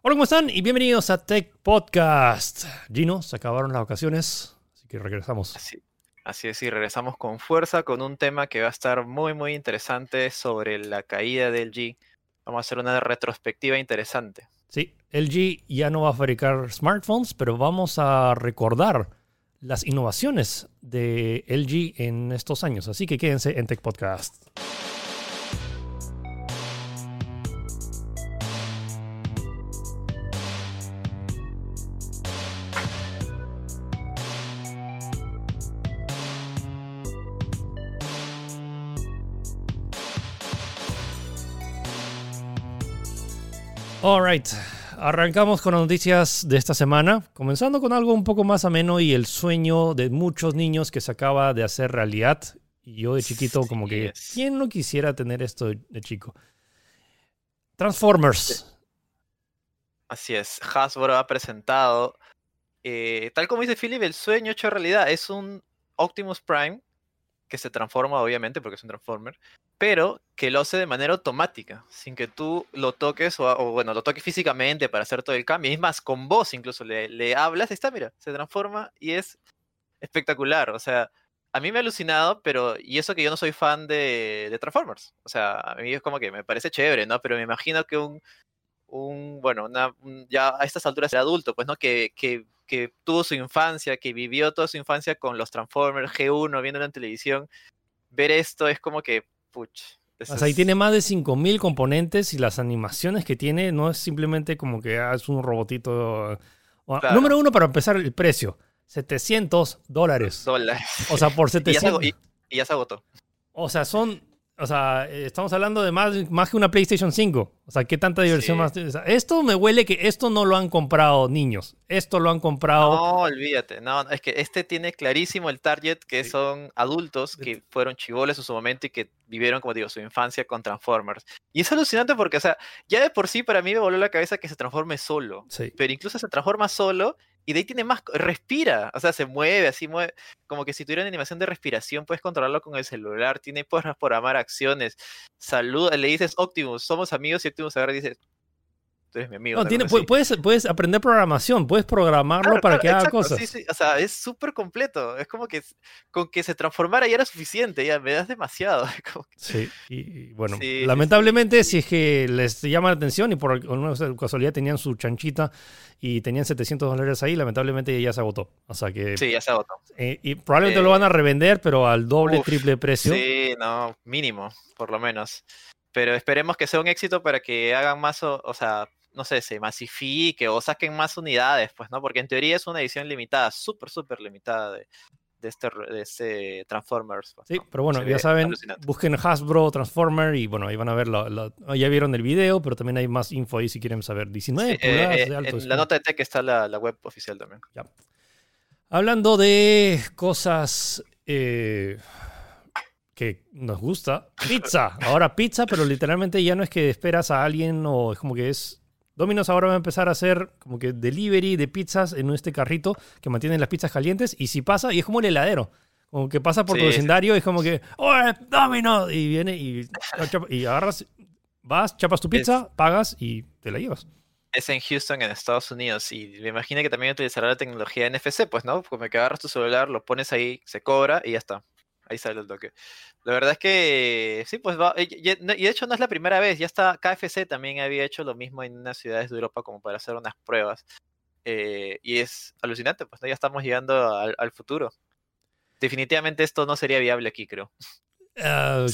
Hola, ¿cómo están? Y bienvenidos a Tech Podcast. Gino, se acabaron las vacaciones, así que regresamos. Así, así es, y regresamos con fuerza con un tema que va a estar muy, muy interesante sobre la caída del G. Vamos a hacer una retrospectiva interesante. Sí, LG ya no va a fabricar smartphones, pero vamos a recordar las innovaciones de LG en estos años. Así que quédense en Tech Podcast. Alright, arrancamos con las noticias de esta semana, comenzando con algo un poco más ameno y el sueño de muchos niños que se acaba de hacer realidad. Y yo de chiquito, como que, ¿quién no quisiera tener esto de chico? Transformers. Así es, Hasbro ha presentado, eh, tal como dice Philip, el sueño hecho realidad. Es un Optimus Prime que se transforma, obviamente, porque es un Transformer, pero que lo hace de manera automática, sin que tú lo toques o, bueno, lo toques físicamente para hacer todo el cambio. Es más, con voz incluso le, le hablas está, mira, se transforma y es espectacular. O sea, a mí me ha alucinado, pero y eso que yo no soy fan de, de Transformers. O sea, a mí es como que me parece chévere, ¿no? Pero me imagino que un, un bueno, una, ya a estas alturas de adulto, pues, ¿no? Que, que, que tuvo su infancia, que vivió toda su infancia con los Transformers G1, viendo en televisión, ver esto es como que o sea, ahí tiene más de 5000 componentes y las animaciones que tiene no es simplemente como que ah, es un robotito. Número uno, para empezar, el precio: 700 dólares. Dólares. O sea, por 700. y ya se agotó. O sea, son o sea, estamos hablando de más, más que una PlayStation 5. O sea, ¿qué tanta diversión más? esto me huele que esto no lo han comprado niños. Esto lo han comprado. No, olvídate. No, es que este tiene clarísimo el target que son adultos que fueron chivoles en su momento y que vivieron, como digo, su infancia con Transformers. Y es alucinante porque, o sea, ya de por sí para mí me voló la cabeza que se transforme solo. Sí. Pero incluso se transforma solo y de ahí tiene más, respira, o sea, se mueve, así mueve, como que si tuviera una animación de respiración, puedes controlarlo con el celular, tiene, puedes programar acciones, saluda, le dices Optimus, somos amigos y Optimus y dice, tú eres mi amigo. No, tiene, puedes, puedes aprender programación, puedes programarlo para que haga cosas. Sí, sí. O sea, es súper completo. Es como que con que se transformara ya era suficiente, ya me das demasiado. Sí, y, bueno, lamentablemente si es que les llama la atención y por alguna casualidad tenían su chanchita y tenían 700 dólares ahí, lamentablemente ya se agotó. O sea que... Sí, ya se agotó. Eh, y probablemente lo van a eh, revender, pero al doble, triple precio. Sí, no, mínimo, por lo menos. Pero esperemos que sea un éxito para que hagan más, o sea, no sé, se masifique o saquen más unidades, pues, ¿no? Porque en teoría es una edición limitada, súper, súper limitada de, de, este, de este Transformers. Pues, sí, pero bueno, ya saben, busquen Hasbro Transformer y bueno, ahí van a ver, ya vieron el video, pero también hay más info ahí si quieren saber. 19 eh, eh, En la nota de tech está la, la web oficial también. Ya. Hablando de cosas eh, que nos gusta, pizza. Ahora pizza, pero literalmente ya no es que esperas a alguien o es como que es Domino's ahora va a empezar a hacer como que delivery de pizzas en este carrito que mantiene las pizzas calientes y si pasa, y es como el heladero, como que pasa por tu vecindario y es como que, ¡oh, Domino's! Y viene y, y agarras, vas, chapas tu pizza, pagas y te la llevas. Es en Houston, en Estados Unidos, y me imagino que también utilizará la tecnología NFC, pues, ¿no? Como que agarras tu celular, lo pones ahí, se cobra y ya está. Ahí sale el toque. La verdad es que sí, pues va. Y de hecho no es la primera vez. Ya está KFC también había hecho lo mismo en unas ciudades de Europa como para hacer unas pruebas. Eh, y es alucinante, pues ya estamos llegando al, futuro. Definitivamente esto no sería viable aquí, creo. Ah,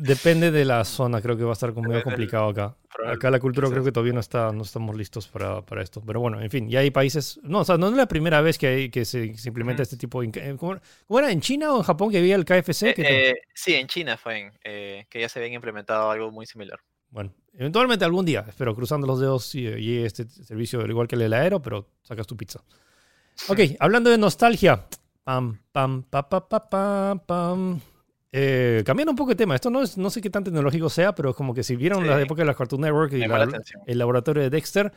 depende de la zona, creo que va a estar medio complicado acá. Acá la cultura creo que todavía no está, no estamos listos para, para, esto. Pero bueno, en fin, ya hay países. No, o sea, no es la primera vez que, hay, que se, implementa este tipo de. Eh, ¿Cómo, era? ¿En China o en Japón que había el KFC? Eh, eh, sí, en China fue que ya se habían implementado algo muy similar. Bueno, eventualmente algún día, espero, cruzando los dedos, y este servicio igual que el heladero, pero sacas tu pizza. Ok, hablando de nostalgia. Pam, pam, pa, pa, pa, pam, pam. Eh, cambiando un poco de tema, esto no, es, no sé qué tan tecnológico sea, pero es como que si vieron la época de la Cartoon Network y el laboratorio de Dexter,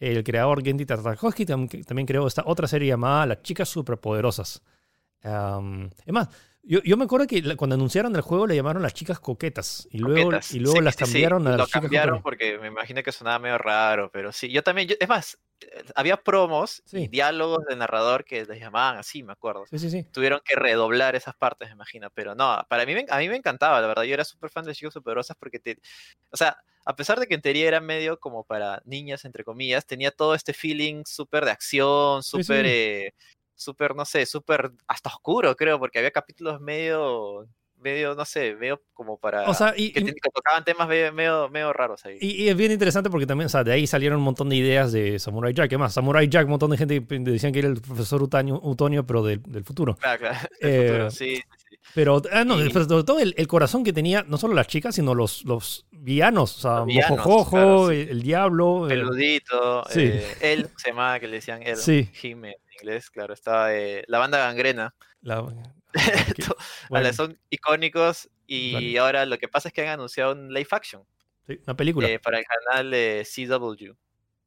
el creador Gendy Tartakovsky también creó esta otra serie llamada Las Chicas Superpoderosas. es más, Yo, yo me acuerdo que cuando anunciaron el juego le llamaron las chicas coquetas y luego, Coquetas. y luego Sí, las sí, cambiaron a Lo las chicas cambiaron coquetas. porque me imagino que sonaba medio raro, pero sí. Yo también, yo- es más, eh, había promos Sí. y diálogos del narrador que les llamaban así, me acuerdo. Sí, sí, sí. Tuvieron que redoblar esas partes, me imagino, pero no, para mí, me- a mí me encantaba, la verdad. Yo era súper fan de Chicos Superosas porque te, o sea, a pesar de que en teoría era medio como para niñas, entre comillas, tenía todo este feeling súper de acción, súper, eh, súper, no sé, súper hasta oscuro, creo, porque había capítulos medio, medio, no sé, medio como para... O sea, y, que, y- te- que tocaban temas medio, medio, medio raros ahí. y- y es bien interesante porque también, o sea, de ahí salieron un montón de ideas de Samurai Jack. ¿Qué más? Samurai Jack, un montón de gente decían que era el profesor Utonio, Utonio pero del, del futuro. Claro, claro, del futuro, Eh, sí, sí, sí. Pero, ah, no, Y- pero sobre todo el, el corazón que tenía, no solo las chicas, sino los, los villanos. O sea, villanos, Mojojojo, claro, sí. el, el diablo. eh, Peludito, sí. eh, él se llamaba que le decían él, Sí. Inglés, claro, eh, la banda gangrena. la- que- To- bueno, vale, son icónicos y ahora lo que pasa es que han anunciado un live action sí, una película. eh, para el canal de CW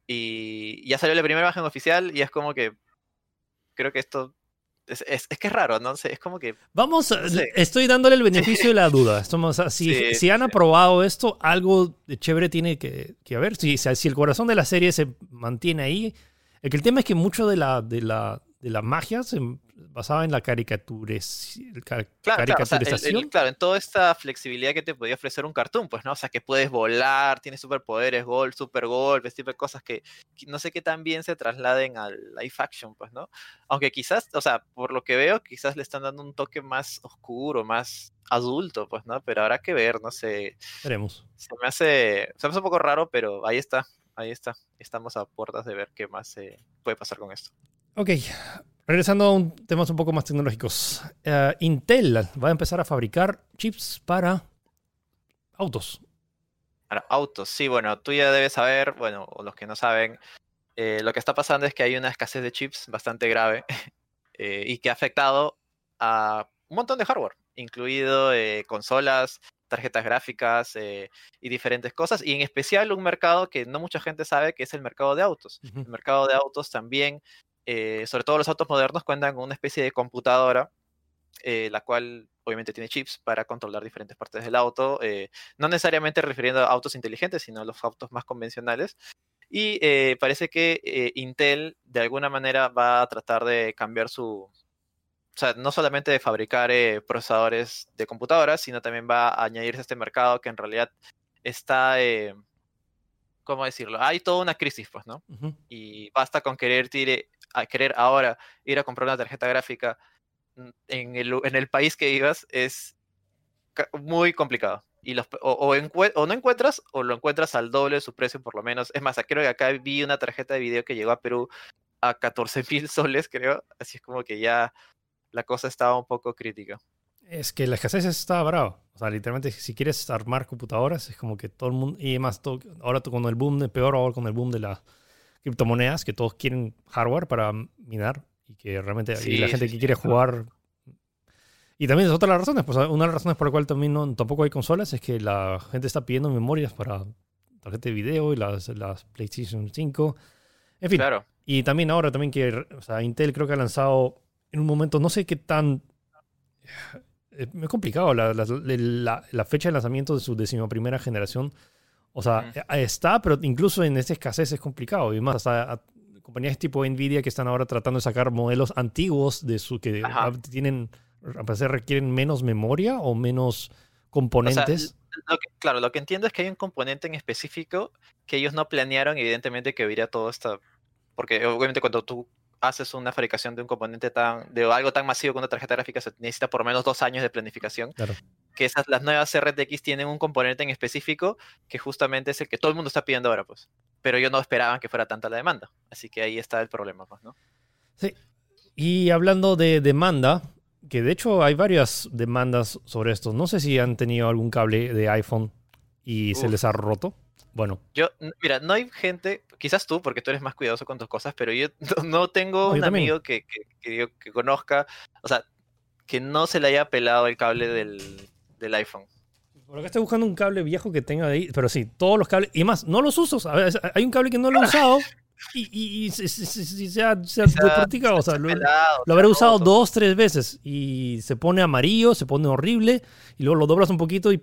y ya salió la primera imagen oficial y es como que creo que esto es, es- es que es raro, ¿no? sé, Es como que Vamos, no sé. estoy dándole el beneficio de la duda. Estamos, si, Sí, si han sí. aprobado esto, algo de chévere tiene que, que haber. Si si el corazón de la serie se mantiene ahí. El, que el tema es que mucho de la, de la, de la magia se basaba en la caricatures, ca- Claro, claro, o sea, el- el- caricaturización. claro, en toda esta flexibilidad que te podía ofrecer un cartoon, pues, ¿no? O sea, que puedes volar, tienes superpoderes, gol, super golpes, tipo de cosas que, que no sé qué tan bien se trasladen al live action, pues, ¿no? Aunque quizás, o sea, por lo que veo, quizás le están dando un toque más oscuro, más adulto, pues, ¿no? Pero habrá que ver, no sé. Veremos. Se me hace, se me hace un poco raro, pero ahí está, ahí está. Estamos a puertas de ver qué más eh, puede pasar con esto. Ok, regresando a un, temas un poco más tecnológicos. Eh, Intel va a empezar a fabricar chips para autos. Ahora, autos, sí, bueno, tú ya debes saber, bueno, o los que no saben, eh, lo que está pasando es que hay una escasez de chips bastante grave eh, y que ha afectado a un montón de hardware, incluido eh, consolas, tarjetas gráficas eh, y diferentes cosas, y en especial un mercado que no mucha gente sabe que es el mercado de autos. Ujú. El mercado de autos también, eh, sobre todo los autos modernos, cuentan con una especie de computadora, eh, la cual obviamente tiene chips para controlar diferentes partes del auto, eh, no necesariamente refiriendo a autos inteligentes, sino a los autos más convencionales. Y eh, parece que eh, Intel de alguna manera va a tratar de cambiar su... O sea, no solamente de fabricar eh, procesadores de computadoras, sino también va a añadirse a este mercado que en realidad está... eh, ¿Cómo decirlo? Hay toda una crisis, pues, ¿no? Y basta con querer, tire- a querer ahora ir a comprar una tarjeta gráfica en el, en el país que vivas es muy complicado. Y los, o, o o no encuentras o lo encuentras al doble de su precio por lo menos. Es más, creo que acá vi una tarjeta de video que llegó a Perú a 14 mil soles, creo. Así es como que ya la cosa estaba un poco crítica. Es que la escasez está brava. O sea, literalmente, si quieres armar computadoras, es como que todo el mundo. Y además, todo- ahora con el boom, de, peor ahora con el boom de las criptomonedas, que todos quieren hardware para minar y que realmente. y Sí, la gente sí, que sí, quiere jugar. Y también es otra de las razones. Pues una de las razones por la cual también no, tampoco hay consolas es que la gente está pidiendo memorias para tarjeta de video y las, las PlayStation 5. En fin. Claro. Y también ahora también que o sea, Intel creo que ha lanzado en un momento, no sé qué tan... Es muy complicado la, la- la- la fecha de lanzamiento de su decimoprimera generación. O sea, Ujú. eh, está, pero incluso en esta escasez es complicado. Y más, hasta a- compañías tipo Nvidia que están ahora tratando de sacar modelos antiguos de su que Ajá. tienen, a parecer requieren menos memoria o menos componentes. Lo que- claro, lo que entiendo es que hay un componente en específico que ellos no planearon, evidentemente, que hubiera todo esto. Porque obviamente cuando tú haces una fabricación de un componente tan, de algo tan masivo como una tarjeta gráfica, se necesita por lo menos dos años de planificación. Claro. Que esas, las nuevas RTX tienen un componente en específico que justamente es el que todo el mundo está pidiendo ahora, pues. Pero ellos no esperaban que fuera tanta la demanda. Así que ahí está el problema, pues, ¿no? Y hablando de demanda, que de hecho hay varias demandas sobre esto. No sé si han tenido algún cable de iPhone y se les ha roto. Bueno, Yo, mira, no hay gente, quizás tú, porque tú eres más cuidadoso con tus cosas, pero yo no, no tengo No, yo un también. amigo que, que, que yo- que conozca, o sea, que no se le haya pelado el cable del, del iPhone. por acá estoy buscando un cable viejo que tenga ahí, pero sí, todos los cables, y más, no los uso. Hay un cable que no lo he usado y, y, y se, se, se, se ha, se ha practicado, o sea, lo, Pelado, lo habré usado dos, tres veces y se pone amarillo, se pone horrible y luego lo doblas un poquito y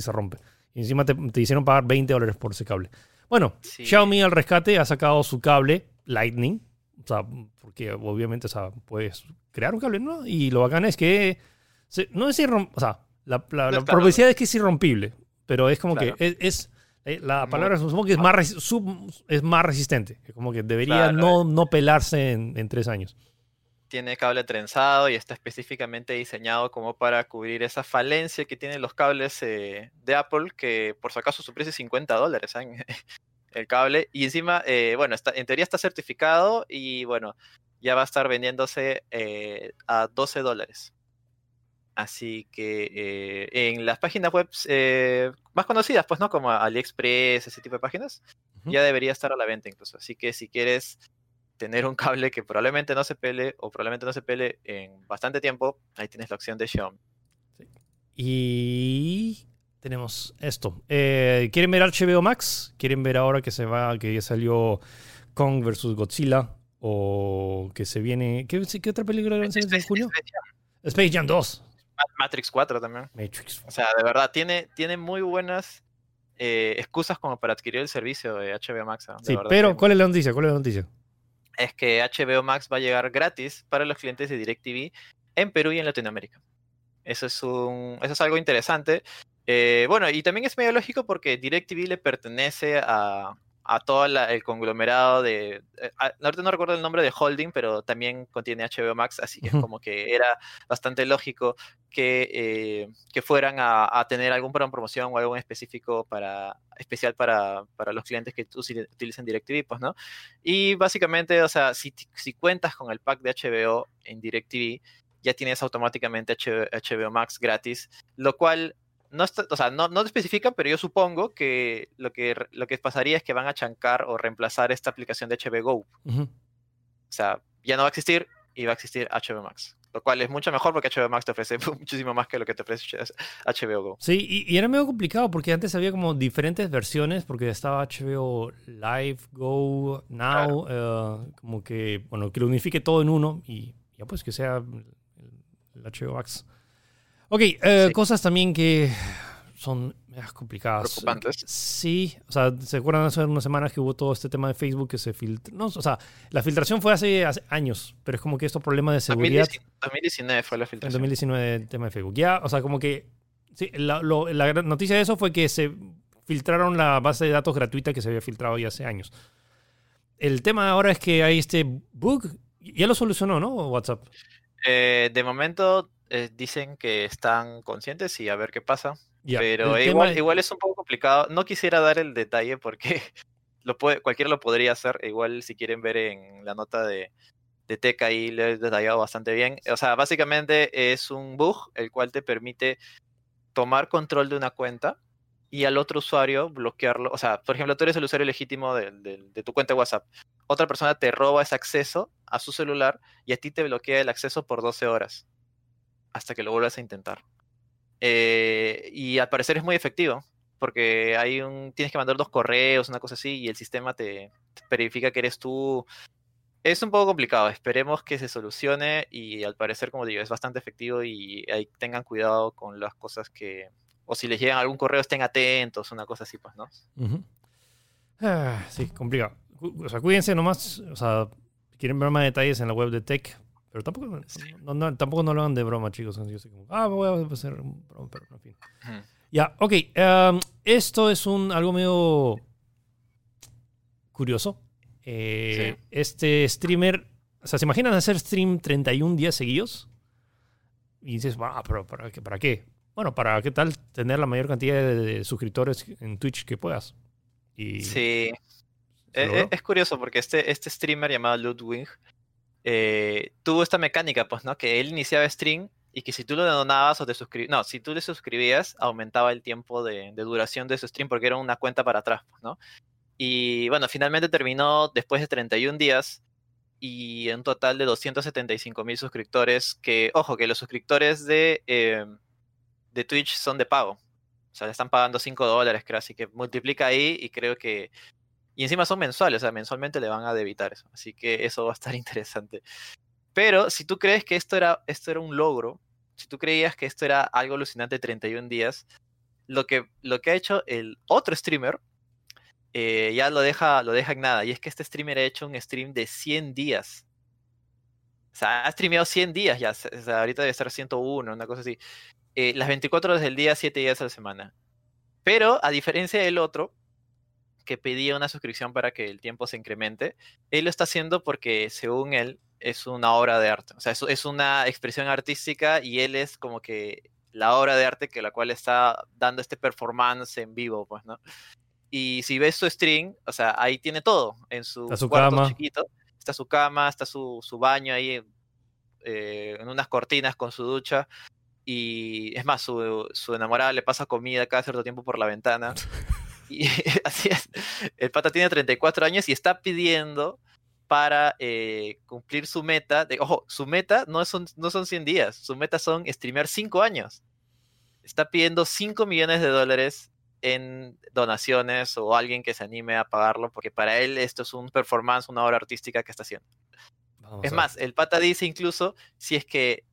se rompe. Y encima te, te hicieron pagar 20 dólares por ese cable. Bueno, Sí. Xiaomi al rescate ha sacado su cable Lightning, o sea, porque obviamente o sea, puedes crear un cable, ¿no? Y lo bacán es que se- no es irrompible, o sea, la, la, No la probabilidad es que es irrompible, pero es como Claro. que es, es- eh, la palabra supongo que es más, sub- es más resistente, es como que debería Claro, no, no pelarse en, en tres años. Tiene cable trenzado y está específicamente diseñado como para cubrir esa falencia que tienen los cables eh, de Apple, que por si acaso su precio es 50 dólares ¿saben? el cable. Y encima, eh, bueno, está, en teoría está certificado y bueno, ya va a estar vendiéndose eh, a 12 dólares. Así que en las páginas web más conocidas, pues, ¿no? Como AliExpress, ese tipo de páginas, ya debería estar a la venta incluso. Así que si quieres tener un cable que probablemente no se pele o probablemente no se pele en bastante tiempo, ahí tienes la opción de Xiaomi. Y tenemos esto. Eh, ¿Quieren ver HBO Max? ¿Quieren ver ahora que se va, que ya salió Kong vs Godzilla? O que se viene. ¿Qué, qué otra película va a salir en junio? Space Jam. Space Jam 2. Ma- Matrix 4 también. Matrix. O sea, de verdad, tiene, tiene muy buenas eh, excusas como para adquirir el servicio de HBO Max. De Sí, verdad pero ¿cuál es la noticia? ¿Cuál es la noticia? Es que HBO Max va a llegar gratis para los clientes de DirecTV en Perú y en Latinoamérica. Eso es, un, eso es algo interesante. Eh, bueno, y también es medio lógico porque DirecTV le pertenece a, a todo la- el conglomerado de... eh, a- ahorita no recuerdo el nombre de Holding, pero también contiene HBO Max, así que es como que era bastante lógico que, eh, que fueran a, a tener algún programa de promoción o algo en específico para, especial para, para los clientes que utilicen DirecTV, pues, ¿no? Y básicamente, o sea, si, si cuentas con el pack de HBO en DirecTV, ya tienes automáticamente HBO, HBO Max gratis, lo cual no está, o sea, no, no especifican, pero yo supongo que lo que lo que pasaría es que van a chancar o reemplazar esta aplicación de HBO Go. O sea, ya no va a existir y va a existir HBO Max. Lo cual es mucho mejor porque HBO Max te ofrece muchísimo más que lo que te ofrece HBO Go. Sí, y, y era medio complicado porque antes había como diferentes versiones, porque estaba HBO Live, Go, Now, eh, como que, bueno, que lo unifique todo en uno y ya pues que sea el, el HBO Max. Ok, eh, Sí. cosas también que son complicadas. Preocupantes. Sí, o sea, ¿se acuerdan hace unas semanas que hubo todo este tema de Facebook que se filtró? No, o sea, la filtración fue hace, hace años, pero es como que estos problemas de seguridad... 2019 2019 fue la En filtración. 2019 el tema de Facebook. Ya, o sea, como que sí, la, lo- la noticia de eso fue que se filtraron la base de datos gratuita que se había filtrado ya hace años. El tema ahora es que hay este bug. Ya lo solucionó, ¿no? WhatsApp. Eh, de momento eh, dicen que están conscientes y a ver qué pasa. Pero igual, es un poco complicado. No quisiera dar el detalle porque lo puede, cualquiera lo podría hacer. Igual si quieren ver en la nota de, de Tech ahí lo he detallado bastante bien. O sea, básicamente es un bug el cual te permite tomar control de una cuenta y al otro usuario bloquearlo. O sea, por ejemplo, tú eres el usuario legítimo de, de- de tu cuenta de WhatsApp. Otra persona te roba ese acceso a su celular y a ti te bloquea el acceso por 12 horas hasta que lo vuelvas a intentar. Eh, y al parecer es muy efectivo porque hay un tienes que mandar dos correos, una cosa así, y el sistema te, verifica que eres tú. Es un poco complicado, esperemos que se solucione y al parecer, como digo, es bastante efectivo y ahí tengan cuidado con las cosas que, o si les llegan algún correo, estén atentos, una cosa así, pues, ¿no? Ah, sí, complicado. O sea, cuídense nomás. O sea, quieren ver más detalles en la web de Tech. Pero tampoco, Sí. no, no- tampoco no lo hagan de broma, chicos. Yo sé como, ah, voy a hacer un broma, pero en fin. Ujú. Ya, ok. em, esto es un algo medio curioso. Eh, Este streamer, o sea, ¿se imaginan hacer stream 31 días seguidos? Y dices, ah, pero ¿para qué? ¿para qué? Bueno, para qué tal tener la mayor cantidad de, de suscriptores en Twitch que puedas. Y Sí, ¿se Eh, logró? eh, es curioso porque este, este streamer llamado Ludwig eh, tuvo esta mecánica, pues, ¿no? Que él iniciaba stream y que si tú lo donabas o te suscribías, no, si tú le suscribías, aumentaba el tiempo de, duración de su stream porque era una cuenta para atrás, pues, ¿no? Y bueno, finalmente terminó después de 31 días y un total de 275 mil suscriptores, que, ojo, que los suscriptores de, eh, de Twitch son de pago. O sea, le están pagando 5 dólares, creo, así que multiplica ahí y creo que Y encima son mensuales, o sea, mensualmente le van a debitar eso. Así que eso va a estar interesante. Pero si tú crees que esto era, esto era un logro, si tú creías que esto era algo alucinante 31 días, lo que, lo que ha hecho el otro streamer eh, ya lo deja, lo deja en nada. Y es que este streamer ha hecho un stream de 100 días. O sea, ha streameado 100 días ya. O sea, ahorita debe ser 101, una cosa así. Eh, las 24 horas del día, 7 días a la semana. Pero, a diferencia del otro, que pedía una suscripción para que el tiempo se incremente, él lo está haciendo porque, según él, es una obra de arte. O sea, es, es una expresión artística y él es como que la obra de arte que la cual está dando este performance en vivo, pues, ¿no? Y si ves su stream, o sea, ahí tiene todo en su, su cuarto cama. chiquito. Está su cama, está su, su baño ahí eh, en unas cortinas con su ducha. Y es más, su, su enamorada le pasa comida cada cierto tiempo por la ventana. Y así es. El pata tiene 34 años y está pidiendo para eh, cumplir su meta. De, ojo, su meta no son, no son 100 días, su meta son streamear 5 años. Está pidiendo 5 millones de dólares en donaciones o alguien que se anime a pagarlo, porque para él esto es un performance, una obra artística que está haciendo. Vamos Es más, el pata dice incluso, si es que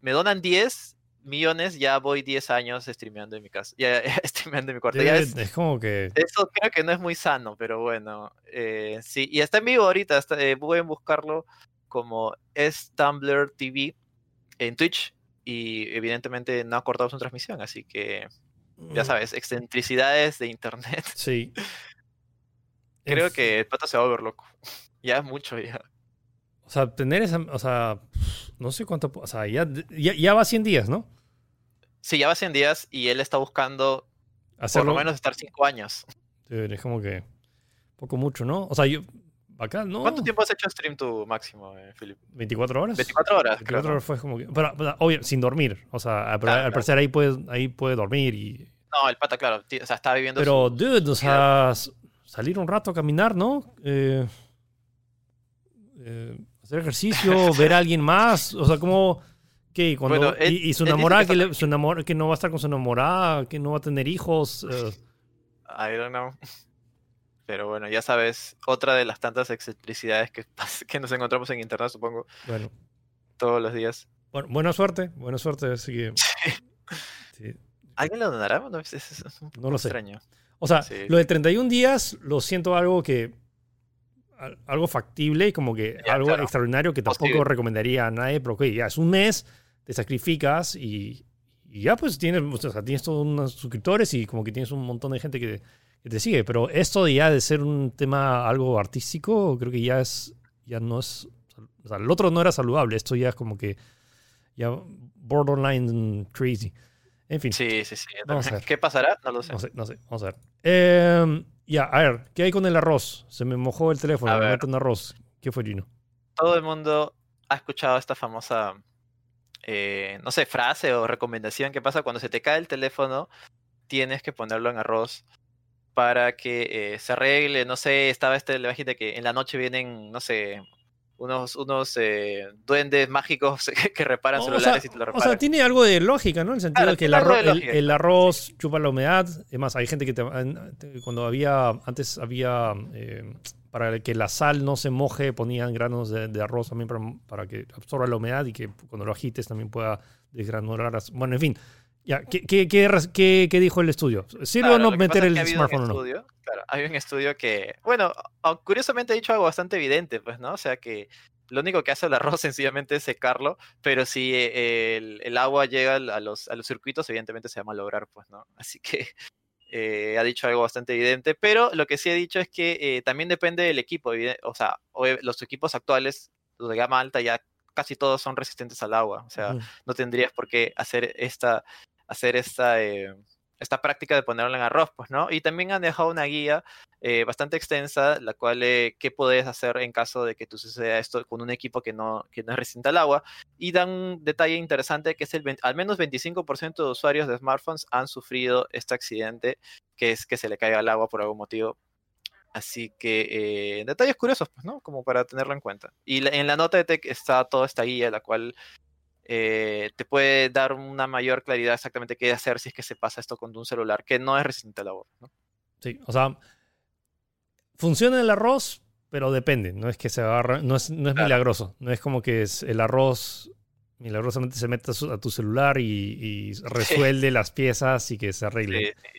me donan 10 millones, ya voy 10 años streameando en mi casa, ya streameando en mi cuarto. Ya es- es como que. eso creo que no es muy sano, pero bueno. eh, sí, y está en vivo ahorita. Está, eh, pueden buscarlo como es Tumblr TV en Twitch. Y evidentemente no ha cortado su transmisión, así que ya mm, sabes, excentricidades de internet. Sí. Creo En que el pato se va a volver loco. Ya es mucho, ya. O sea, tener esa. O sea, no sé cuánto. O sea, ya, ya, ya va 100 días, ¿no? Sí, ya va 100 días y él está buscando por lo menos estar 5 años. Es como que. Poco mucho, ¿no? O sea, yo. Acá, ¿no? ¿Cuánto tiempo has hecho stream tú máximo, eh, Philip? ¿24 horas? 24 horas, 24 creo. ¿no? horas fue como que. Pero, pero, obvio, sin dormir. O sea, al, Claro, al claro. parecer ahí puede, ahí puede dormir y. No, el pata, claro. O sea, está viviendo Pero, su- dude, o sea, salir un rato a caminar, ¿no? Eh, eh, hacer ejercicio, ver a alguien más, o sea, como que cuando Bueno, él- y, y su enamorada que su enamor- que no va a estar con su enamorada, que no va a tener hijos, eh, I don't know. Pero bueno, ya sabes, otra de las tantas excentricidades que, que nos encontramos en internet, supongo, bueno, todos los días. bueno, buena suerte, buena suerte, así que sí. ¿Alguien lo donará? No, es, es- es un No poco lo sé. extraño. O sea, Sí. lo de 31 días lo siento algo que algo factible y como que Ya, algo claro. extraordinario que tampoco Posible. recomendaría a nadie, pero ok, ya es un mes, te sacrificas y, y ya pues tienes, o sea, tienes todos unos suscriptores y como que tienes un montón de gente que, que te sigue, pero esto ya de ser un tema algo artístico, creo que ya es, ya no es, o sea, el otro no era saludable, esto ya es como que ya borderline crazy. En fin. Sí, sí, sí. yo Vamos a también. ver. ¿Qué pasará? No lo sé. No sé, no sé. Vamos a ver. Eh, ya, a ver, ¿qué hay con el arroz? Se me mojó el teléfono, A ver. arroz. ¿Qué fue, Gino? Todo el mundo ha escuchado esta famosa, eh, no sé, frase o recomendación que pasa cuando se te cae el teléfono, tienes que ponerlo en arroz para que eh, se arregle, no sé, estaba este, imagínate que en la noche vienen, no sé, unos, unos eh, duendes mágicos que reparan O sea, celulares y te lo o reparan. sea, tiene algo de lógica, ¿no? En el sentido Claro, de que el arroz, de el, el arroz chupa la humedad. Es más, hay gente que te, cuando había, antes había, eh, para que la sal no se moje, ponían granos de, de arroz también para, para que absorba la humedad y que cuando lo agites también pueda desgranular. Bueno, en fin. Ya, ¿qué, qué, qué, res- qué- qué dijo el estudio? ¿Sirve Claro, o no meter es el que smartphone o no? estudio, claro, hay un estudio que, bueno, curiosamente ha dicho algo bastante evidente, pues, ¿no? O sea que lo único que hace el arroz sencillamente es secarlo, pero si eh, el, el agua llega a los, a los circuitos, evidentemente se va a malograr, pues, ¿no? Así que eh, ha dicho algo bastante evidente, pero lo que sí ha dicho es que eh, también depende del equipo, o sea, los equipos actuales, los de gama alta, ya casi todos son resistentes al agua, o sea, no tendrías por qué hacer esta, hacer esta, eh, esta práctica de ponerlo en arroz, pues, ¿no? Y también han dejado una guía eh, bastante extensa, la cual, eh, qué puedes hacer en caso de que tú suceda esto con un equipo que no, que no es resistente al agua. Y dan un detalle interesante que es el, al menos 25% de usuarios de smartphones han sufrido este accidente, que es que se le caiga al agua por algún motivo. Así que eh, detalles curiosos, pues, ¿no? Como para tenerlo en cuenta. Y en la nota de tech está toda esta guía, la cual eh, te puede dar una mayor claridad exactamente qué hacer si es que se pasa esto con un celular que no es resistente al agua. ¿no? Sí, o sea, Funciona el arroz, pero depende. No es que se agarra, no es, no es Claro. milagroso. No es como que es el arroz milagrosamente se mete a, a tu celular y, y resuelve las piezas y que se arregle. Sí, sí.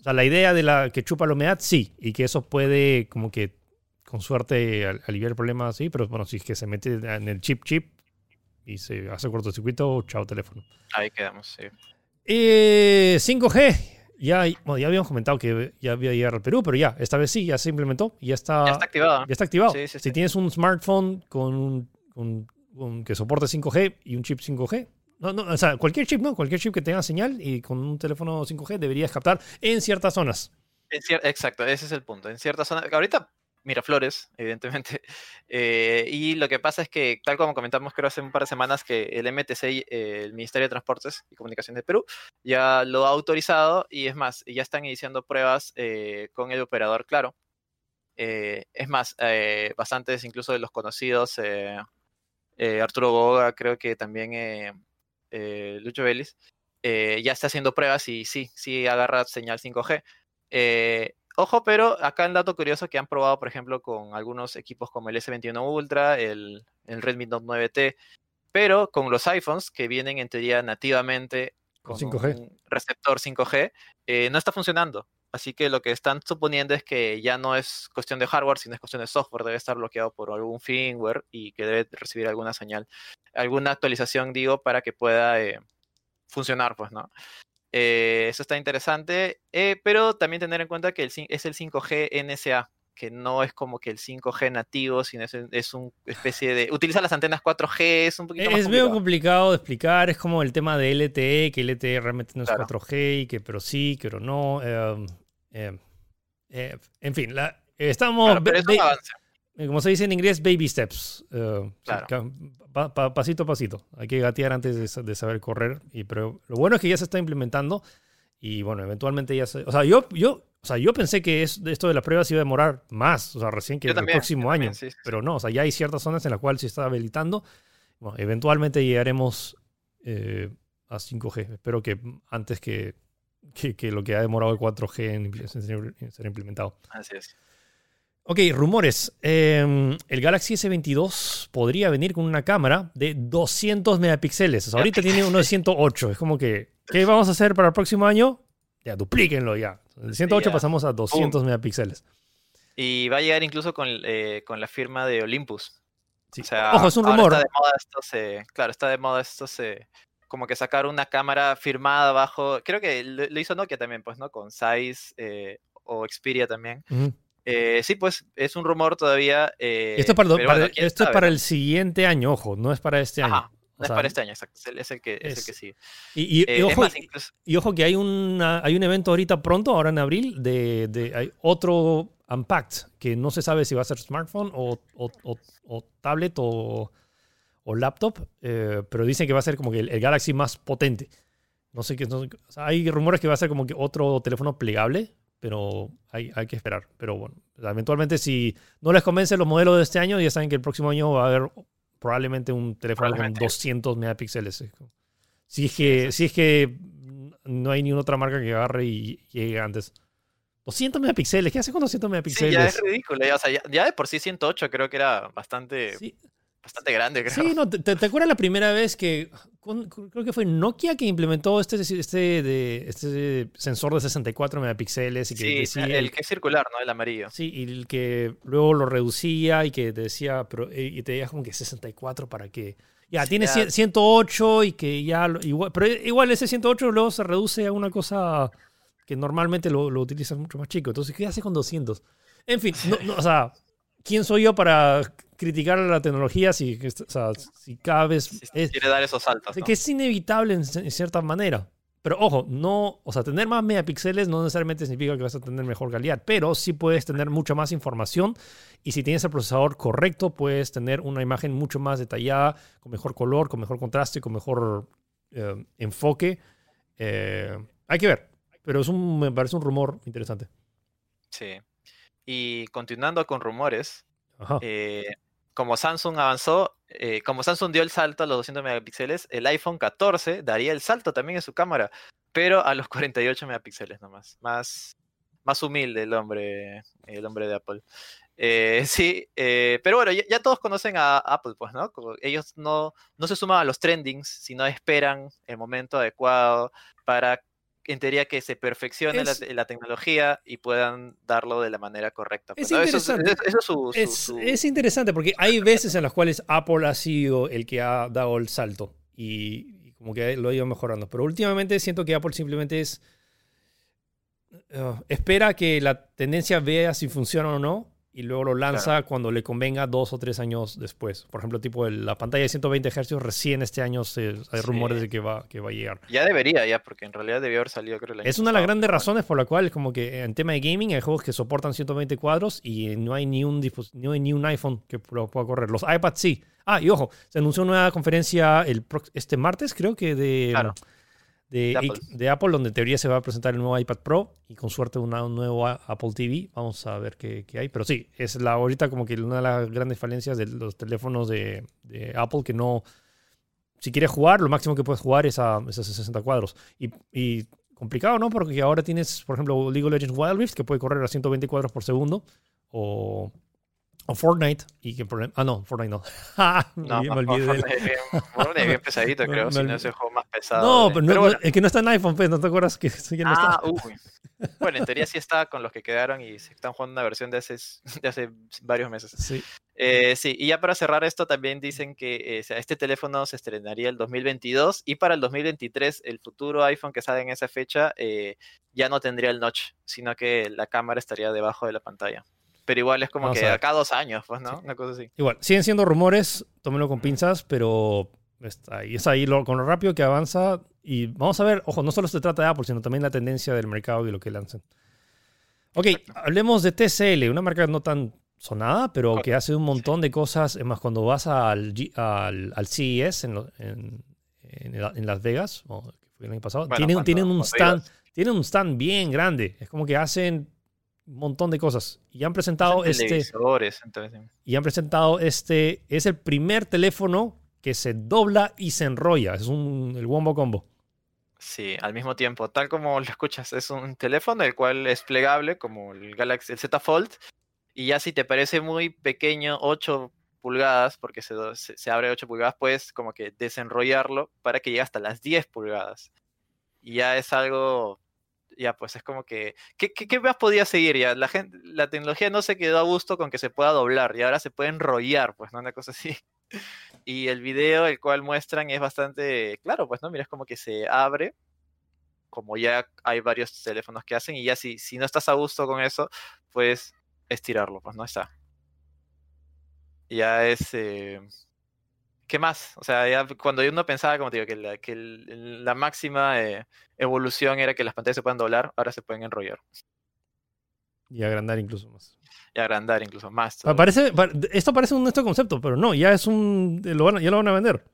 O sea, la idea de la que chupa la humedad, sí, y que eso puede como que con suerte al- aliviar el problema, sí, pero bueno, si es que se mete en el chip chip y se hace cortocircuito, chao teléfono. Ahí quedamos, sí. Eh, 5G. Ya, bueno, ya habíamos comentado que ya había llegado al Perú, pero ya, esta vez sí, ya se implementó y ya está, Ya está activado. ya está activado. Sí, sí, si sí. tienes un smartphone con, un- con- con- que soporte 5G y un chip 5G, no, no, o sea, cualquier chip, ¿no? Cualquier chip que tenga señal y con un teléfono 5G deberías captar en ciertas zonas. En cier- Exacto, ese es el punto. En ciertas zonas, ahorita Miraflores, evidentemente, eh, y lo que pasa es que, tal como comentamos creo hace un par de semanas, que el MTC, eh, el Ministerio de Transportes y Comunicaciones de Perú, ya lo ha autorizado y es más, ya están iniciando pruebas eh, con el operador Claro. Es más, bastantes incluso de los conocidos, Arturo Boga, creo que también Lucho Vélez, ya está haciendo pruebas y sí, sí agarra señal 5G. Eh, ojo, pero acá el dato curioso que han probado, por ejemplo, con algunos equipos como el S21 Ultra, el, el Redmi Note 9T, pero con los iPhones que vienen en teoría nativamente Con con 5G. un receptor 5G, eh, no está funcionando. Así que lo que están suponiendo es que ya no es cuestión de hardware, sino es cuestión de software. Debe estar bloqueado por algún firmware y que debe recibir alguna señal, alguna actualización, digo, para que pueda eh, funcionar, pues, ¿no? Eh, eso está interesante, eh, pero también tener en cuenta que el, es el 5G NSA, que no es como que el 5G nativo, sino es, es una especie de... Utiliza las antenas 4G, es un poquito más Es medio complicado. complicado de explicar, es como el tema de LTE, que LTE realmente no es Claro. 4G y que pero sí, pero no. eh, eh, eh, en fin, la- estamos, Claro, pero es un avance. Eh, como se dice en inglés, baby steps. sí, Claro. pa- pa- pasito a pasito. Hay que gatear antes de, de saber correr. Y, pero lo bueno es que ya se está implementando y bueno, eventualmente ya se... O sea, yo, yo, o sea, yo pensé que es, esto de las pruebas iba a demorar más, o sea, recién que Yo el también, próximo yo año. también, sí, sí. Pero no, o sea, ya hay ciertas zonas en las cuales se está habilitando. Bueno, eventualmente llegaremos eh, a 5G. Espero que antes que, que, que lo que ha demorado el 4G en, en ser implementado. Así es. Ok, rumores. Eh, el Galaxy S22 podría venir con una cámara de 200 megapíxeles. O sea, ahorita tiene uno de 108. Es como que, ¿qué vamos a hacer para el próximo año? Ya, duplíquenlo ya. De 108 ya. pasamos a 200 megapíxeles. Y va a llegar incluso con, eh, con la firma de Olympus. Sí. O sea, Ojo, es un rumor. Está de moda estos, eh, claro, está de moda estos, como que sacar una cámara firmada bajo, creo que lo, hizo Nokia también, pues, ¿no? Con Zeiss eh, o Xperia también. Ujú. Eh, sí, pues, es un rumor todavía. eh, Esto es para, pero bueno, esto es para el siguiente año, ojo, no es para este año. Ajá, O No es sea, para este año, exacto. Es el, el que, es el es- que sigue. Y, y- y Eh, es ojo, más, incluso- y ojo que hay, una, hay un evento ahorita pronto, ahora en abril, de, de- hay otro Unpacked, que no se sabe si va a ser smartphone o, o- o- o tablet o, o laptop, eh, pero dicen que va a ser como que el, el Galaxy más potente. No sé qué. no- o hay rumores que va a ser como que otro teléfono plegable, pero hay, hay que esperar. Pero bueno, eventualmente si no les convence los modelos de este año, ya saben que el próximo año va a haber probablemente un teléfono con Probablemente. 200 megapíxeles. Si es que, si es que no hay ninguna otra marca que agarre y llegue antes. 200 megapíxeles, ¿qué hace con 200 Sí, megapíxeles? ya es ridículo. ya, o sea, ya, ya de por sí 108 creo que era bastante, Sí, bastante grande, creo. Sí, no, ¿te, acuerdas la primera vez que con- creo que fue Nokia que implementó este, este, de, este sensor de 64 megapíxeles y que Sí, decía el que es circular, ¿no? El amarillo. sí, y el que luego lo reducía y que te decía pero, eh, y te decía como que 64 para que ya Sí, tiene ya. 100 108 y que ya igual pero igual ese 108 luego se reduce a una cosa que normalmente lo, lo utilizas mucho más chico. Entonces, ¿qué hace con 200? En fin, no- no, o sea, ¿quién soy yo para criticar la tecnología si, o sea, si cada vez Si es, quiere dar esos saltos. ¿no? que es inevitable en, en cierta manera. Pero ojo, no, o sea, tener más megapíxeles no necesariamente significa que vas a tener mejor calidad, pero sí puedes tener mucha más información y si tienes el procesador correcto, puedes tener una imagen mucho más detallada, con mejor color, con mejor contraste, con mejor eh, enfoque. Eh, hay que ver, pero es un, me parece un rumor interesante. Sí. Y continuando con rumores, Ajá. eh, como Samsung avanzó, eh, como Samsung dio el salto a los 200 megapíxeles, el iPhone 14 daría el salto también en su cámara, pero a los 48 megapíxeles nomás. Más, más humilde el hombre, el hombre de Apple. Eh, sí, eh, pero bueno, ya, todos conocen a Apple, pues, ¿no? ellos no, no se suman a los trendings, sino esperan el momento adecuado para, en teoría, que se perfeccione la, tecnología y puedan darlo de la manera correcta. Es interesante. es, interesante porque hay veces en las cuales Apple ha sido el que ha dado el salto y, como que lo ha ido mejorando. Pero últimamente siento que Apple simplemente es... Uh, espera que la tendencia vea si funciona o no y luego lo lanza cuando le convenga dos o tres años después. Por ejemplo, tipo la pantalla de 120 Hz recién este año se, hay rumores de que va, que va a llegar. Ya debería, ya, porque en realidad debió haber salido creo el Es una de las grandes razones por la cual como que en tema de gaming hay juegos que soportan 120 cuadros y no hay ni un, no hay ni un iPhone que lo pueda correr. Los iPads sí. Ah, y ojo, se anunció una nueva conferencia el, este martes, creo que de... De, Apple. donde en teoría se va a presentar el nuevo iPad Pro y con suerte un nuevo Apple TV. Vamos a ver qué, hay. Pero sí, es la ahorita como que una de las grandes falencias de los teléfonos de, Apple que no... Si quieres jugar, lo máximo que puedes jugar es a, esos 60 cuadros. Y, complicado, ¿no? Porque ahora tienes, por ejemplo, League of Legends Wild Rift que puede correr a 120 cuadros por segundo. O o Fortnite. Y que problema. Ah, no, Fortnite no. no, me olvidé. Fortnite, es bien, Fortnite es bien pesadito, creo. si no es el juego más pesado. No, pero, bueno. es que no está en iPhone, pues, ¿no te acuerdas que no ah, está? Uy. Bueno, en teoría sí está con los que quedaron y se están jugando una versión de hace, de hace varios meses. Sí. Eh, sí, y ya para cerrar esto, también dicen que eh, este teléfono se estrenaría el 2022 y para el 2023 el futuro iPhone que sale en esa fecha eh, ya no tendría el notch, sino que la cámara estaría debajo de la pantalla. Pero igual es como que acá dos años, pues, ¿no? Una cosa así. Igual, siguen siendo rumores, tómenlo con pinzas, pero está ahí, es ahí con lo rápido que avanza. Y vamos a ver, ojo, no solo se trata de Apple, sino también la tendencia del mercado y lo que lancen. Ok, hablemos de TCL, una marca no tan sonada, pero que hace un montón de cosas. Es más, cuando vas al, al, al CES en, en, en, Las Vegas, o el año pasado, tienen, tienen, un stand, tienen un stand bien grande. Es como que hacen un montón de cosas. Y han presentado este. Y han presentado este. Es el primer teléfono que se dobla y se enrolla. Es un, el Wombo Combo. Sí, al mismo tiempo, tal como lo escuchas, es un teléfono el cual es plegable, como el Galaxy el Z Fold. Y ya si te parece muy pequeño, 8 pulgadas, porque se, se, abre 8 pulgadas, puedes como que desenrollarlo para que llegue hasta las 10 pulgadas. Y ya es algo ya pues es como que, ¿qué, qué, más podía seguir? Ya la gente, la tecnología no se quedó a gusto con que se pueda doblar y ahora se puede enrollar, pues, ¿no? Una cosa así. Y el video el cual muestran es bastante claro, pues, ¿no? Mira, es como que se abre, como ya hay varios teléfonos que hacen, y ya si, si no estás a gusto con eso, puedes estirarlo, pues, ¿no? Está. Ya es... Eh, ¿qué más? O sea, ya cuando uno pensaba, como te digo, que la, que la máxima eh, evolución era que las pantallas se puedan doblar, ahora se pueden enrollar. Y agrandar incluso más. Y agrandar incluso más. Parece, esto parece un nuestro concepto, pero no, ya es un. Lo van, ya lo van a vender.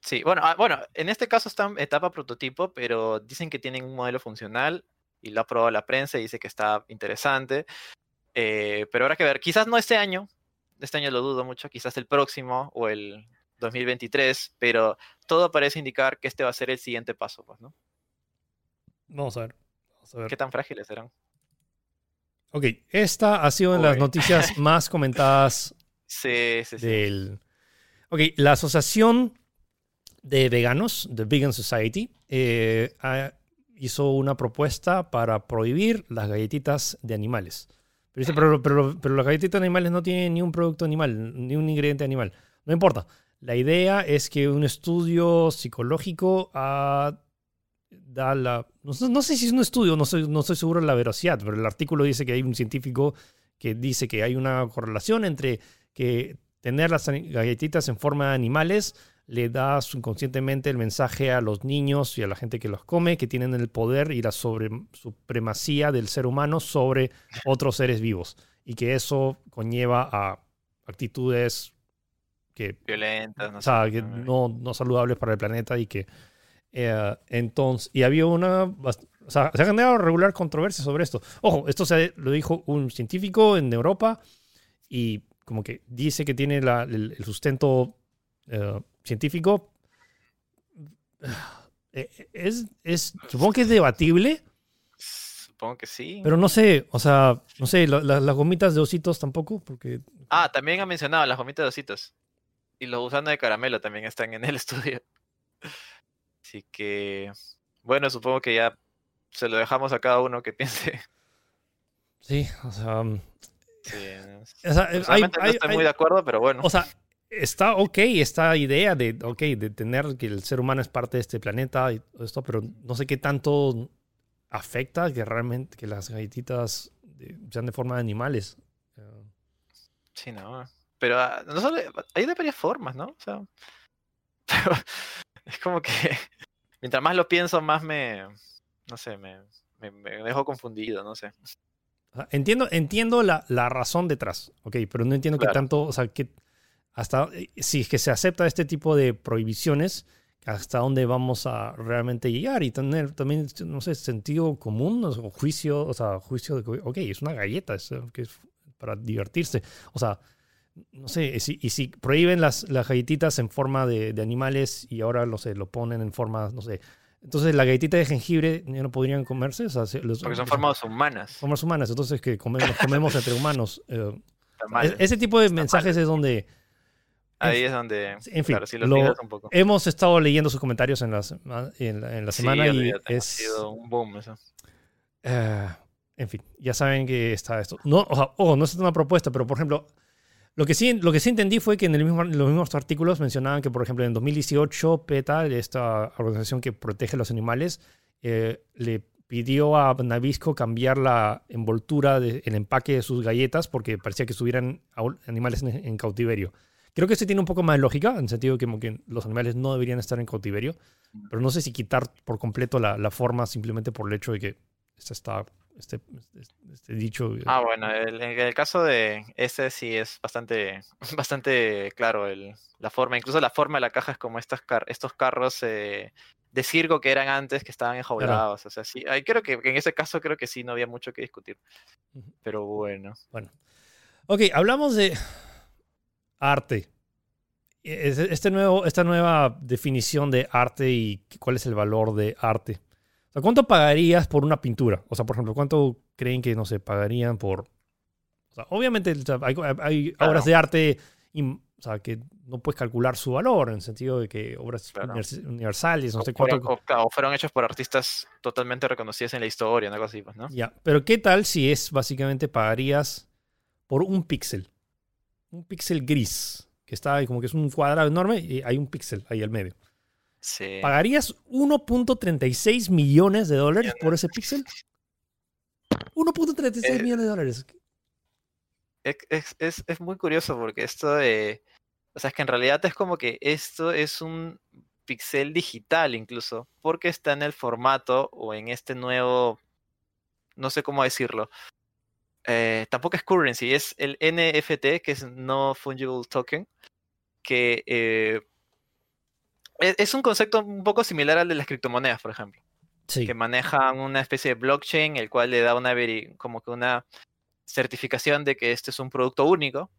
Sí, bueno, ah, bueno, en este caso está en etapa prototipo, pero dicen que tienen un modelo funcional y lo ha probado la prensa y dice que está interesante. Eh, pero habrá que ver, quizás no este año, este año lo dudo mucho, quizás el próximo o el 2023, pero todo parece indicar que este va a ser el siguiente paso, pues, ¿no? Vamos a ver. ¿Qué tan frágiles serán? Ok, esta ha sido en las noticias más comentadas sí, sí, sí. del... Ok, la Asociación de Veganos, The Vegan Society, eh, hizo una propuesta para prohibir las galletitas de animales. Pero, pero, pero, las galletitas animales no tienen ni un producto animal, ni un ingrediente animal. No importa. La idea es que un estudio psicológico da la... No, sé si es un estudio, no, no estoy seguro de la veracidad, pero el artículo dice que hay un científico que dice que hay una correlación entre que tener las galletitas en forma de animales le da subconscientemente el mensaje a los niños y a la gente que los come que tienen el poder y la supremacía del ser humano sobre otros seres vivos y que eso conlleva a actitudes que violentas, no, o sea, que no, no, saludables para el planeta y que eh, entonces y había una o sea, se ha generado regular controversia sobre esto. Ojo, esto se lo dijo un científico en Europa y como que dice que tiene el, sustento eh, científico eh, es, es, supongo que es debatible, Supongo que sí. Pero no sé, o sea, no sé, la- la- las gomitas de ositos tampoco, porque... Ah, también ha mencionado las gomitas de ositos. Y los gusanos de caramelo también están en el estudio. Así que, bueno, supongo que ya se lo dejamos a cada uno que piense. Sí, o sea... mm, Sí, o sea, hay- no estoy hay- muy de acuerdo, pero bueno. O sea, está ok esta idea de, ok, de tener que el ser humano es parte de este planeta y todo esto, pero no sé qué tanto afecta que realmente que las galletitas de- sean de forma de animales. Eh, Sí, no. Pero ah, no solo, hay de varias formas, ¿no? O sea, pero es como que mientras más lo pienso, más me, no sé, me, me, me dejo confundido, no sé. entiendo, entiendo la, la razón detrás, ok, pero no entiendo qué Claro. tanto, o sea, que hasta eh, si es que se acepta este tipo de prohibiciones, hasta dónde vamos a realmente llegar y tener también, no sé, sentido común o juicio, o sea, juicio de ok, es una galleta, es, que es para divertirse. O sea, no sé, y si, y si prohíben las, las galletitas en forma de, de animales y ahora, no sé, lo ponen en forma, no sé. Entonces, la galletita de jengibre ya no podrían comerse. O sea, se- los- Porque son formas humanas. formas humanas. Entonces, que comemos, comemos entre humanos. eh, es- ese tipo de mensajes es donde Ahí es donde, en fin, claro, si lo, lo- piensas un poco. hemos estado leyendo sus comentarios en, las, en, la, en la Sí, semana y olvídate, ha es. sido un boom eso. Eh, en fin, ya saben que está esto. No, o sea, ojo, no es una propuesta, pero por ejemplo, lo que sí, lo que sí entendí fue que en, el mismo, en los mismos artículos mencionaban que, por ejemplo, en 2018, PETA, esta organización que protege a los animales, eh, le pidió a Nabisco cambiar la envoltura del empaque de sus galletas porque parecía que estuvieran animales en, en cautiverio. Creo que sí tiene un poco más de lógica, en el sentido que, como que los animales no deberían estar en cautiverio, pero no sé si quitar por completo la, la forma simplemente por el hecho de que este está este, este- este dicho. Ah, bueno, el- en el caso de ese sí es bastante, bastante claro el, la forma. Incluso la forma de la caja es como estas car- estos carros eh, de circo que eran antes, que estaban enjaulados. O sea, sí, ahí creo que en ese caso creo que sí no había mucho que discutir. Pero bueno. Bueno. Ok, hablamos de arte. Es- Este nuevo, esta nueva definición de arte y cuál es el valor de arte. O sea, ¿Cuánto pagarías por una pintura? O sea, por ejemplo, ¿cuánto creen que, no sé, pagarían por... O sea, obviamente o sea, hay, hay Claro. obras de arte im- o sea, que no puedes calcular su valor, en el sentido de que obras Claro. universales, no sé o, fueron, cuánto... claro, o fueron hechos por artistas totalmente reconocidos en la historia, una cosa así, pues, ¿no? Ya, pero ¿qué tal si es básicamente pagarías por un píxel? Un píxel gris, que está ahí como que es un cuadrado enorme y hay un píxel ahí al medio. Sí. ¿Pagarías 1.36 millones de dólares por ese píxel? 1.36 Eh, millones de dólares. Es, es, es, muy curioso porque esto de... O sea, es que en realidad es como que esto es un pixel digital incluso, porque está en el formato o en este nuevo... No sé cómo decirlo. Eh, tampoco es currency, es el NFT, que es No Fungible Token, que eh, es, es un concepto un poco similar al de las criptomonedas, por ejemplo Sí. que manejan una especie de blockchain, el cual le da una como que una certificación de que este es un producto único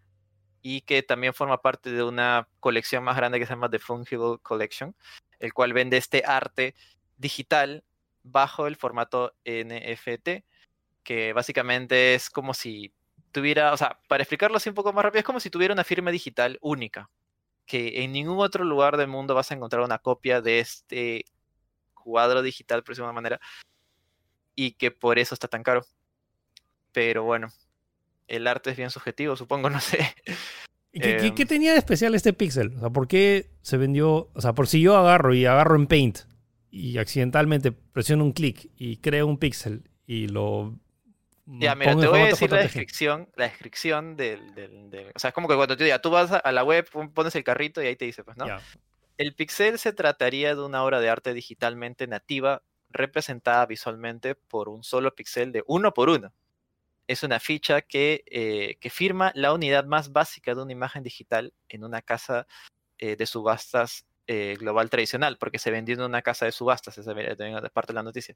y que también forma parte de una colección más grande que se llama The Fungible Collection, el cual vende este arte digital bajo el formato NFT, que básicamente es como si tuviera, o sea, para explicarlo así un poco más rápido, es como si tuviera una firma digital única, que en ningún otro lugar del mundo vas a encontrar una copia de este cuadro digital, por decirlo de una manera, y que por eso está tan caro. Pero bueno, el arte es bien subjetivo, supongo, no sé. ¿Y ¿Qué, qué- em, qué tenía de especial este píxel? O sea, ¿por qué se vendió? O sea, por si yo agarro y agarro en Paint y accidentalmente presiono un clic y creo un píxel y lo. Ya, mira, te voy a decir la descripción, la descripción del, del, del- O sea, es como que cuando tú, ya, tú vas a- la web, pon- pones el carrito y ahí te dice, pues, ¿no? El pixel se trataría de una obra de arte digitalmente nativa representada visualmente por un solo pixel de uno por uno. Es una ficha que, eh, que firma la unidad más básica de una imagen digital en una casa eh, de subastas eh, global tradicional, porque se vendió en una casa de subastas, esa es también es parte de la noticia.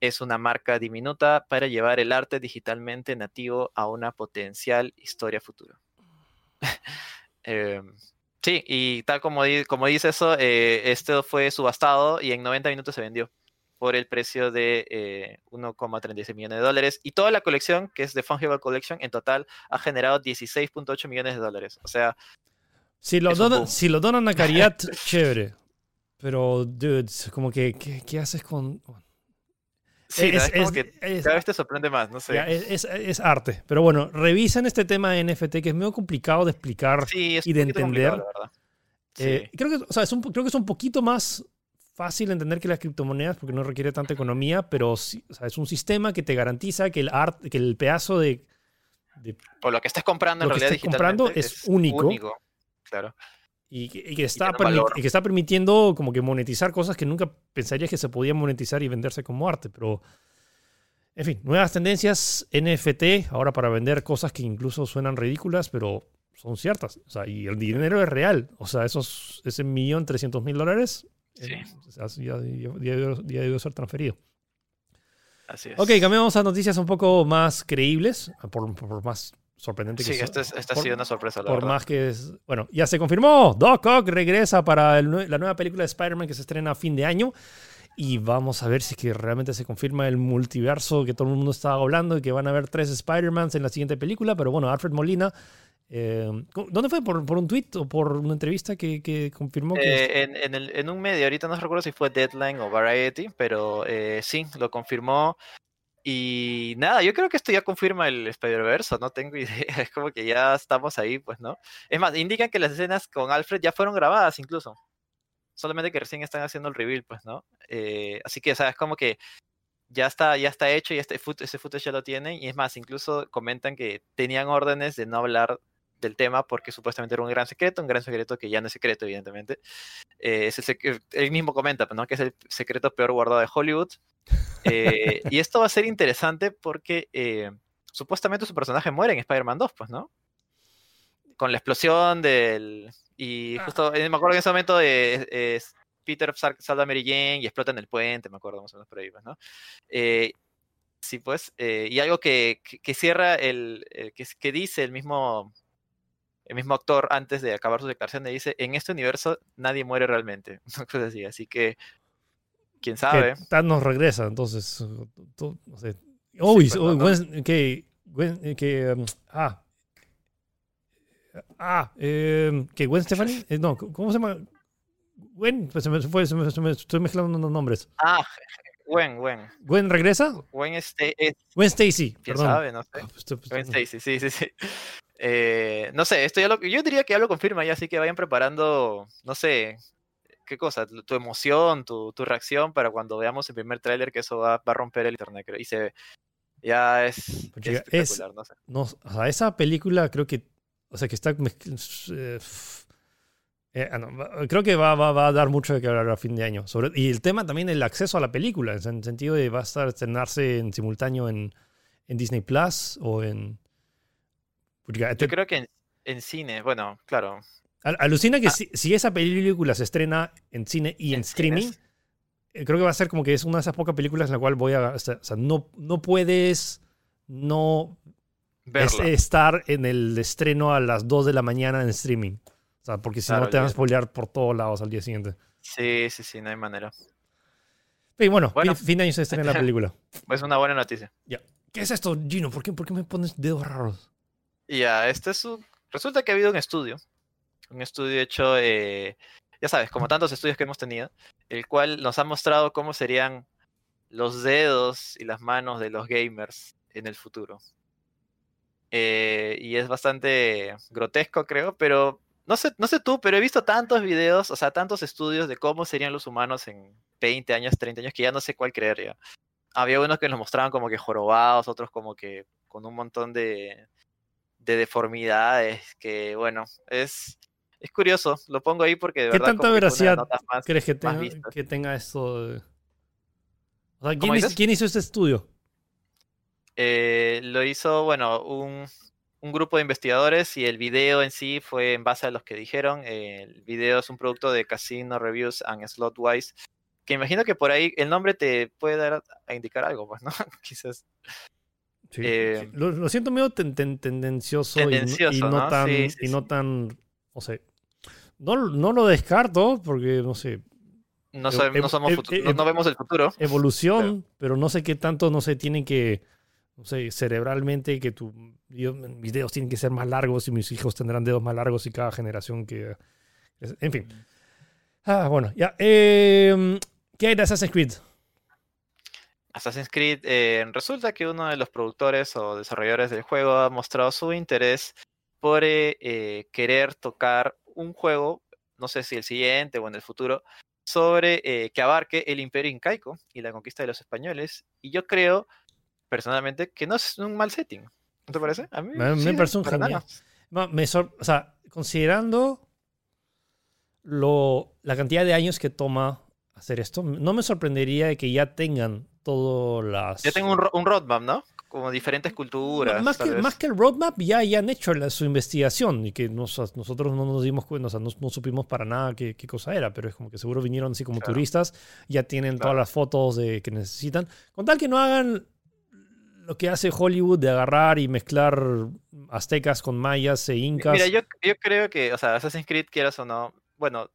Es una marca diminuta para llevar el arte digitalmente nativo a una potencial historia futura. Em, Sí, y tal como, como dice eso, eh, fue subastado y en 90 minutos se vendió. por el precio de eh, 1,36 millones de dólares. Y toda la colección, que es de Fungible Collection, en total ha generado 16.8 millones de dólares. O sea, Si lo, donan, si lo donan a caridad, chévere. Pero, dudes, como que, ¿qué, qué haces con...? sí, es, es, que es- cada vez te sorprende más, no sé. ya, es- arte. Pero bueno, revisen este tema de NFT que es medio complicado de explicar. sí, y de entender. Sí. Eh, creo, que, o sea, es un, creo que es un poquito más fácil de entender que las criptomonedas porque no requiere tanta economía, pero sí, o sea, es un sistema que te garantiza que el, art, que el pedazo de, de o lo que estés comprando en Lo que realidad estés comprando es único. Claro. Y que, y que está y que está permitiendo como que monetizar cosas que nunca pensarías que se podían monetizar y venderse como arte. Pero, en fin, nuevas tendencias NFT, ahora para vender cosas que incluso suenan ridículas, pero son ciertas. O sea, y el dinero es real. O sea, esos, ese millón trescientos mil dólares Sí. eh, sea, ya, ya- ya debió ser transferido. Así es. Ok, cambiamos a noticias un poco más creíbles, por, por más sorprendente que Sí, sea. esta, es- esta ha sido una sorpresa, la por verdad. más que es. Bueno, ya se confirmó. Doc Ock regresa para el la nueva película de Spider-Man que se estrena a fin de año. Y vamos a ver si es que realmente se confirma el multiverso que todo el mundo estaba hablando y que van a haber tres Spider-Mans en la siguiente película. Pero bueno, Alfred Molina. eh, ¿Dónde fue? ¿Por, por un tweet o por una entrevista que, que confirmó que.? Eh, en, en el- en un medio, ahorita no recuerdo si fue Deadline o Variety, pero eh, sí, lo confirmó. Y nada, yo creo que esto ya confirma el Spider-Verse, no tengo idea. Es como que ya estamos ahí, pues, ¿no? Es más, indican que las escenas con Alfred ya fueron grabadas incluso. Solamente que recién están haciendo el reveal, pues, ¿no? Eh, así que, o es como que ya está, ya está hecho y este ese footage ya lo tienen. Y es más, incluso comentan que tenían órdenes de no hablar del tema porque supuestamente era un gran secreto, un gran secreto que ya no es secreto, evidentemente. Eh, es el sec- él mismo comenta, pues, ¿no? Que es el secreto peor guardado de Hollywood. Eh, y esto va a ser interesante porque eh, supuestamente su personaje muere en Spider-Man 2, pues, ¿no? Con la explosión del... Y Ah. justo, eh, me acuerdo que en ese momento eh, eh, Peter sal- salva a Mary Jane y explota en el puente, me acuerdo más o menos por ahí, pues, ¿no? Eh, sí, pues, eh, y algo que, que, que cierra el... eh, que, que dice el mismo... El mismo actor antes de acabar su declaración le dice, en este universo nadie muere realmente. Una cosa así, así que... ¿Quién sabe? que Thanos regresa, entonces. no sé. Pues. Gwen- que. Gwen- que. um, ah. Ah, eh, que Gwen Stefani. eh, no, ¿cómo se llama? Gwen, pues se me fue, se me- se me- estoy mezclando los nombres. Ah, Gwen, Gwen. ¿Gwen regresa? Gwen este, es, Gwen Stacy, quién perdón. sabe, no sé. Ah, pues, estoy- Gwen Stacy, sí, sí, sí. Eh, no sé, esto ya lo, yo diría que ya lo confirma ya, así que vayan preparando, no sé, qué cosa, tu, tu emoción, tu, tu reacción para cuando veamos el primer tráiler que eso va, va a romper el internet, creo. Y se ve, ya es, Pues, chica, es- espectacular, no sé. No, o sea, esa película creo que. O sea, que está. eh, eh, ah, no, creo que va, va- va a dar mucho de que hablar a fin de año. Sobre, y el tema también el acceso a la película, en el sentido de va a estar estrenarse en simultáneo en, en Disney Plus o en. Yo creo que en, en cine, bueno, claro. al- alucina que Ah. si, si esa película se estrena en cine y en, en streaming, cines, eh, creo que va a ser como que es una de esas pocas películas en la cual voy a. O sea, no, no puedes no es- verla. estar en el estreno a las 2 de la mañana en streaming. O sea, porque si no te van a ya. spoilear por todos lados al día siguiente. Sí, sí, sí, no hay manera. Y bueno, Bueno. fin, fin de año se estrena la película. Es una buena noticia. ¿Qué es esto, Gino? ¿Por qué, por qué me pones dedos raros? Ya, este es un... Resulta que ha habido un estudio, un estudio hecho, eh, ya sabes, como tantos estudios que hemos tenido, el cual nos ha mostrado cómo serían los dedos y las manos de los gamers en el futuro. Eh, y es bastante grotesco, creo, pero no sé, no sé tú, pero he visto tantos videos, o sea, tantos estudios de cómo serían los humanos en 20 años, 30 años, que ya no sé cuál creer ya. Había unos que los mostraban como que jorobados, otros como que con un montón de, de deformidades, que bueno, es, es curioso, lo pongo ahí porque de ¿Qué verdad tanta una de veracidad ¿Crees que tenga, que tenga esto? de- O sea, ¿Cómo ¿quién, hizo, quién hizo este estudio? Eh, lo hizo, bueno, un, un grupo de investigadores y el video en sí fue en base a los que dijeron. el video es un producto de Casino Reviews and Slotwise, que imagino que por ahí el nombre te puede dar a indicar algo, pues, ¿no? Quizás. Sí, Eh, sí. Lo, lo siento medio ten- ten- tendencioso, y no- y, Tendencioso, no, ¿no? tan, Sí, y no tan, o sea, no, no lo descarto porque, no sé, No, sabe- somos futu- ev- no- no vemos el futuro. evolución, pero no sé qué tanto, no sé, tienen que, no sé, cerebralmente, que tu video- mis dedos tienen que ser más largos y mis hijos tendrán dedos más largos y cada generación que... En fin. Ah, bueno, ya. eh, ¿Qué hay de Assassin's Creed? Assassin's Creed, eh, resulta que uno de los productores o desarrolladores del juego ha mostrado su interés por eh, eh, querer tocar un juego, no sé si el siguiente o en el futuro, sobre eh, que abarque el imperio incaico y la conquista de los españoles. Y yo creo, personalmente, que no es un mal setting. ¿No te parece? A mí Me- me sí, parece un genial. Me sor- o sea, considerando lo, la cantidad de años que toma hacer esto, no me sorprendería de que ya tengan todas las... Ya tengo un, ro- un roadmap, ¿no? Como diferentes culturas. más, que, más que el roadmap, ya, ya han hecho la- su investigación y que nos- nosotros no nos dimos cuenta, o sea, no, no supimos para nada qué, qué cosa era, pero es como que seguro vinieron así como Claro. turistas, ya tienen todas las fotos de, que necesitan. Con tal que no hagan lo que hace Hollywood de agarrar y mezclar aztecas con mayas e incas. Mira, yo, yo creo que, o sea, Assassin's Creed, quieras o no, bueno,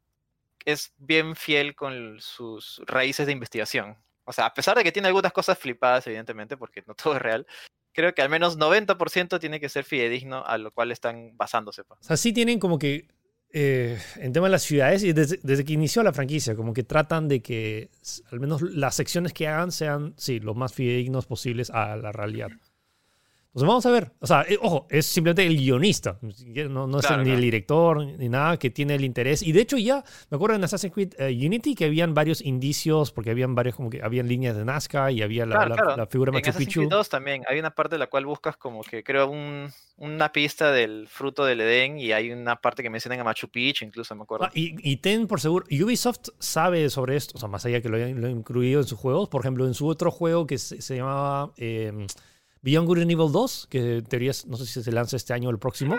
es bien fiel con sus raíces de investigación. O sea, a pesar de que tiene algunas cosas flipadas, evidentemente, porque no todo es real, creo que al menos 90% tiene que ser fidedigno a lo cual están basándose. pues. O sea, sí tienen como que, eh, en tema de las ciudades, y desde, que inició la franquicia, como que tratan de que al menos las secciones que hagan sean, sí, lo más fidedignos posibles a la realidad. Entonces vamos a ver. O sea, eh, ojo, es simplemente el guionista. No, no es Claro, ni claro. el director ni nada que tiene el interés. Y de hecho ya, me acuerdo en Assassin's Creed eh, Unity que habían varios indicios, porque habían varios, como que habían líneas de Nazca y había la, Claro, la- la figura de En Machu Assassin's Picchu. Creed 2 también hay una parte en la cual buscas como que creo un, una pista del fruto del Edén y hay una parte que mencionan a Machu Picchu, incluso me acuerdo. Ah, y, y ten por seguro, Ubisoft sabe sobre esto, o sea, más allá que lo hayan lo incluido en sus juegos, por ejemplo, en su otro juego que se, se llamaba eh, Beyond Good and Evil 2, que en teoría no sé si se lanza este año o el próximo.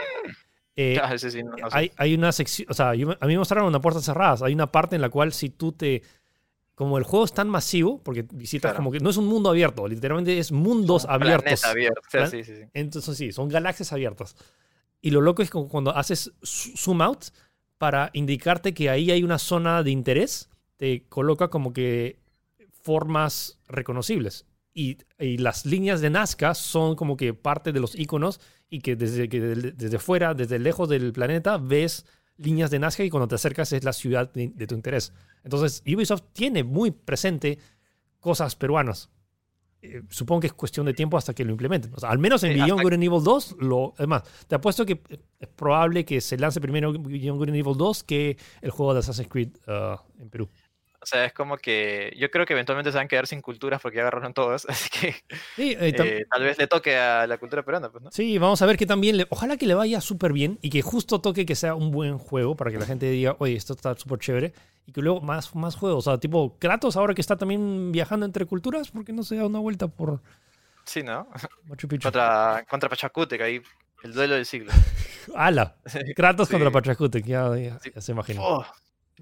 eh, Ah, ese sí, no- no sé. hay, hay una sección, o sea, yo a mí me mostraron una puerta cerrada, hay una parte en la cual si tú te... Como el juego es tan masivo, porque visitas Claro. como que no es un mundo abierto, literalmente es mundos Un abiertos. abierto, o sea, sí, sí, sí. Entonces sí, son galaxias abiertas. Y lo loco es que cuando haces zoom out para indicarte que ahí hay una zona de interés, te coloca como que formas reconocibles. Y, y las líneas de Nazca son como que parte de los iconos y que desde, que desde fuera, desde lejos del planeta, ves líneas de Nazca y cuando te acercas es la ciudad de, de tu interés. Entonces Ubisoft tiene muy presente cosas peruanas. Eh, supongo que es cuestión de tiempo hasta que lo implementen. O sea, al menos en Sí, Beyond Good and Evil 2, lo, es más, te apuesto que es probable que se lance primero Beyond Good and Evil 2 que el juego de Assassin's Creed uh, en Perú. O sea, es como que yo creo que eventualmente se van a quedar sin culturas porque ya agarraron todas, así que Sí, eh, eh, tal vez le toque a la cultura peruana, pues, ¿no? sí, vamos a ver que también, le- ojalá que le vaya súper bien y que justo toque que sea un buen juego para que la gente diga, oye, esto está súper chévere. Y que luego más, más juegos, o sea, tipo Kratos ahora que está también viajando entre culturas, ¿por qué no se da una vuelta por Sí, ¿no? Machu Picchu? Contra, contra Pachacútec, ahí, el duelo del siglo. ¡Hala! Kratos Sí. contra Pachacutec, ya, ya se imagina. Oh,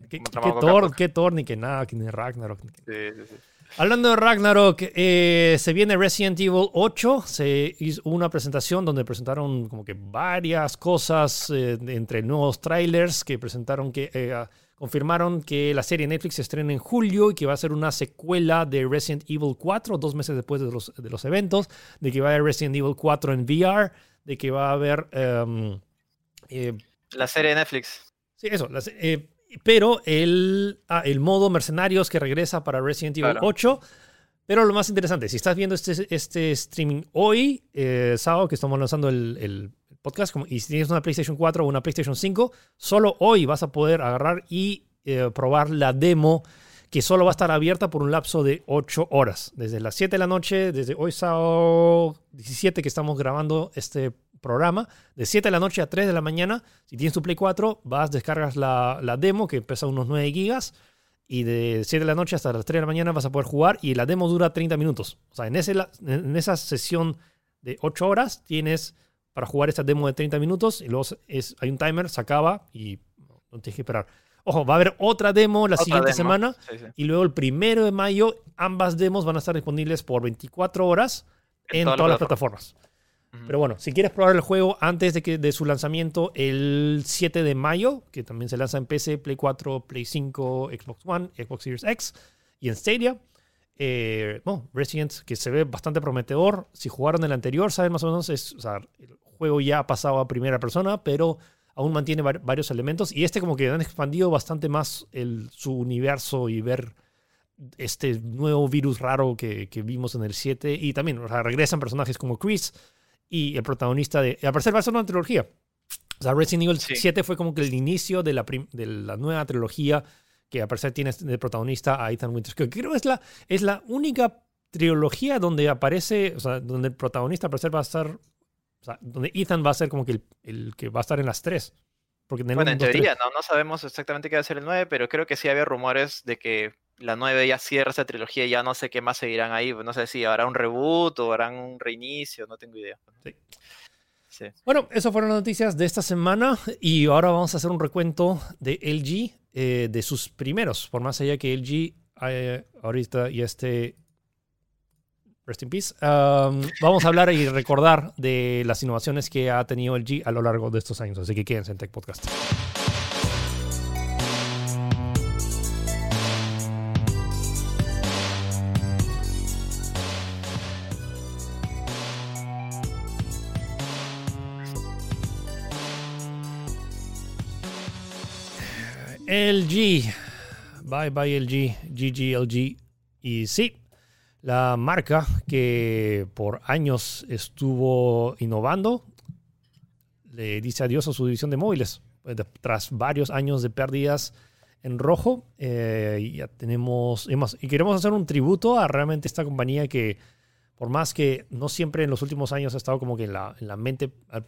¿Qué, qué Thor, qué Thor, ni que nada, que ni Ragnarok. ni que- sí, sí, sí. Hablando de Ragnarok, eh, se viene Resident Evil 8. Se hizo una presentación donde presentaron como que varias cosas eh, entre nuevos trailers que presentaron que eh, ah, confirmaron que la serie Netflix se estrena en julio y que va a ser una secuela de Resident Evil 4 dos meses después de los, de los eventos, de que va a haber Resident Evil 4 en VR, de que va a haber em, eh, La serie de Netflix. Sí, eso. eh, pero el, ah, el modo mercenarios que regresa para Resident Evil Claro. 8. Pero lo más interesante, si estás viendo este, este streaming hoy, eh, sábado, que estamos lanzando el, el podcast, como- y si tienes una PlayStation 4 o una PlayStation 5, solo hoy vas a poder agarrar y eh, probar la demo que solo va a estar abierta por un lapso de 8 horas. Desde las 7 de la noche, desde hoy sábado 17 que estamos grabando este programa, de 7 de la noche a 3 de la mañana, si tienes tu Play 4, vas, descargas la, la demo que pesa unos 9 gigas y de 7 de la noche hasta las 3 de la mañana vas a poder jugar y la demo dura 30 minutos. O sea, en, ese, en esa sesión de 8 horas tienes para jugar esta demo de 30 minutos y luego es, hay un timer, se acaba y no tienes que esperar. Ojo, va a haber otra demo la Otra siguiente demo. semana Sí, sí. y luego el primero de mayo ambas demos van a estar disponibles por 24 horas en, todas las plataformas. Pero bueno, si quieres probar el juego antes de, que, de su lanzamiento el 7 de mayo, que también se lanza en PC, Play 4, Play 5, Xbox One, Xbox Series X y en Stadia. Eh, bueno, Resident, que se ve bastante prometedor. Si jugaron el anterior, saben más o menos, es, el juego ya ha pasado a primera persona, pero aún mantiene var- varios elementos. Y este como que han expandido bastante más el, su universo y ver este nuevo virus raro que, que vimos en el 7. Y también o sea, regresan personajes como Chris y el protagonista de... Al parecer va a ser una trilogía. O sea, Resident Evil Sí. 7 fue como que el inicio de la, de la nueva trilogía que parecer tiene de protagonista a Ethan Winters. Que creo que es la, es la única trilogía donde aparece, o sea, donde el protagonista parecer va a estar... O sea, donde Ethan va a ser como que el, el que va a estar en las tres. Porque en Bueno, en teoría, no, no sabemos exactamente qué va a ser el 9, pero creo que sí había rumores de que la 9 ya cierra esa trilogía y ya no sé qué más seguirán ahí. No sé si habrá un reboot o harán un reinicio, no tengo idea. Sí. Sí. Bueno, esas fueron las noticias de esta semana y ahora vamos a hacer un recuento de LG, eh, de sus primeros, por más allá que LG eh, ahorita ya esté... Rest in peace. Um, vamos a hablar y recordar de las innovaciones que ha tenido LG a lo largo de estos años, así que quédense en Tech Podcast. LG. Bye bye LG. GG LG. Y sí, la marca que por años estuvo innovando le dice adiós a su división de móviles. Eh, de- Tras varios años de pérdidas en rojo, eh, ya tenemos, y queremos hacer un tributo a realmente esta compañía que, por más que no siempre en los últimos años ha estado como que en la, en la mente al-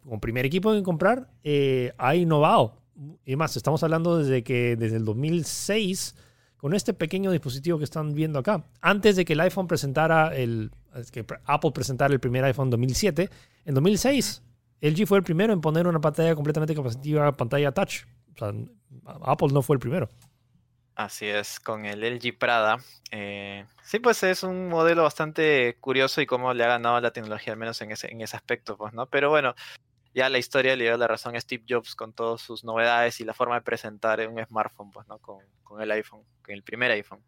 como primer equipo en comprar, eh, ha innovado. Y más, estamos hablando desde que desde el 2006 con este pequeño dispositivo que están viendo acá. Antes de que el iPhone presentara el que Apple presentara el primer iPhone 2007, en 2006 LG fue el primero en poner una pantalla completamente capacitiva, pantalla touch. O sea, Apple no fue el primero. Así es, con el LG Prada. eh, sí, pues es un modelo bastante curioso y cómo le ha ganado la tecnología, al menos en ese, en ese aspecto, pues, ¿no? Pero bueno, ya la historia le dio la razón a Steve Jobs con todas sus novedades y la forma de presentar un smartphone, pues, ¿no? Con, con el iPhone, con el primer iPhone.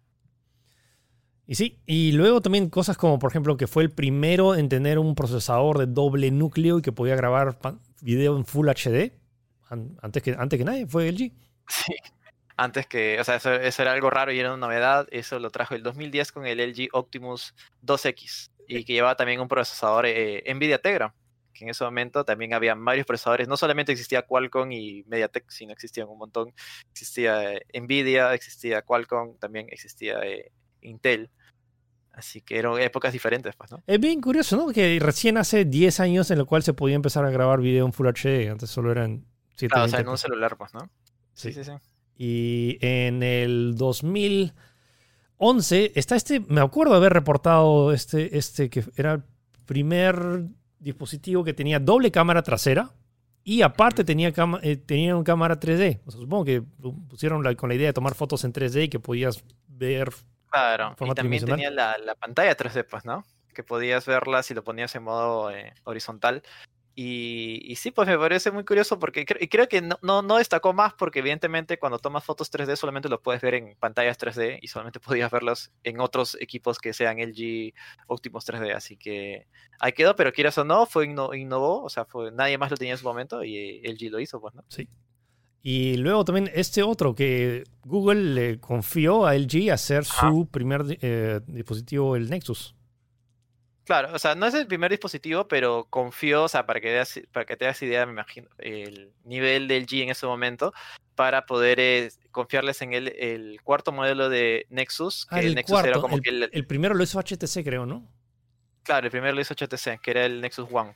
Y sí, y luego también cosas como, por ejemplo, que fue el primero en tener un procesador de doble núcleo y que podía grabar video en Full HD. An- Antes que, antes que nadie, fue LG. Sí. Antes que, o sea, eso, eso era algo raro y era una novedad. Eso lo trajo el 2010 con el LG Optimus 2X y que llevaba también un procesador eh, NVIDIA Tegra, que en ese momento también había varios procesadores. No solamente existía Qualcomm y MediaTek, sino existían un montón. Existía eh, NVIDIA, existía Qualcomm, también existía eh, Intel. Así que eran épocas diferentes, pues, ¿no? Es bien curioso, ¿no? Que recién hace 10 años en lo cual se podía empezar a grabar video en Full HD. Antes solo eran 720. Claro, o sea, en un celular, pues, ¿no? Sí. Sí, sí, sí. Y en el 2011 está este, me acuerdo haber reportado este, este que era el primer dispositivo que tenía doble cámara trasera y aparte tenía, eh, tenía una cámara 3D. O sea, supongo que pusieron la- con la idea de tomar fotos en 3D y que podías ver. Claro, y también tenía la, la pantalla 3D, pues, ¿no? Que podías verla si lo ponías en modo eh, horizontal. Y, y sí, pues me parece muy curioso porque cre- y creo que no, no, no destacó más porque evidentemente cuando tomas fotos 3D solamente lo puedes ver en pantallas 3D y solamente podías verlos en otros equipos que sean LG Optimus 3D. Así que ahí quedó, pero quieras o no, fue inno- innovó, o sea, fue, nadie más lo tenía en su momento y LG lo hizo, pues, ¿no? Sí. Y luego también este otro que Google le confió a LG hacer su primer eh, dispositivo, el Nexus. Claro, o sea, no es el primer dispositivo, pero confío, o sea, para que, veas, para que te hagas idea, me imagino, el nivel del G en ese momento, para poder eh, confiarles en el, el cuarto modelo de Nexus, que Ah, el, el Nexus era cuarto. como el, que el, el primero lo hizo HTC, creo, ¿no? claro, el primero lo hizo HTC, que era el Nexus One.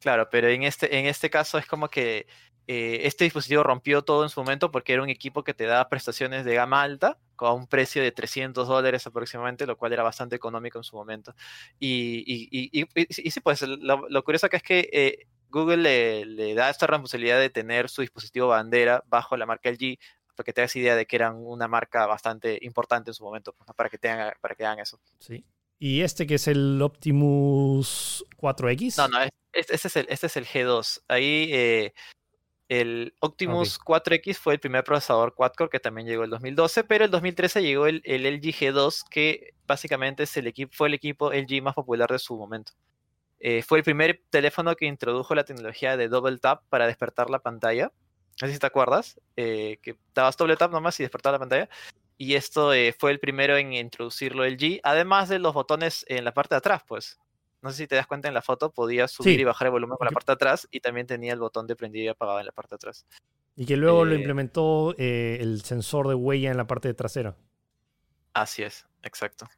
Claro, pero en este, en este caso es como que eh, este dispositivo rompió todo en su momento porque era un equipo que te daba prestaciones de gama alta con un precio de 300 dólares aproximadamente, lo cual era bastante económico en su momento. Y, y, y, y, sí, pues lo, lo curioso acá es que eh, Google le, le da esta responsabilidad de tener su dispositivo bandera bajo la marca LG, para que te hagas idea de que eran una marca bastante importante en su momento, pues, para, que tengan, para que hagan eso. Sí. Y este que es el Optimus 4X. No, no, es- Este, este es el, este es el G2. Ahí eh, el Optimus 4X fue el primer procesador quad-core que también llegó el 2012, pero el 2013 llegó el, el LG G2, que básicamente es el equipo, fue el equipo LG más popular de su momento. Eh, fue el primer teléfono que introdujo la tecnología de double tap para despertar la pantalla. No sé si te acuerdas, eh, que dabas doble tap nomás y despertaba la pantalla. Y esto eh, fue el primero en introducirlo LG, además de los botones en la parte de atrás, pues. No sé si te das cuenta en la foto, podías subir Sí. y bajar el volumen con la parte de atrás y también tenía el botón de prendido y apagado en la parte de atrás. Y que luego lo Eh, implementó eh, el sensor de huella en la parte trasera. Así es, exacto.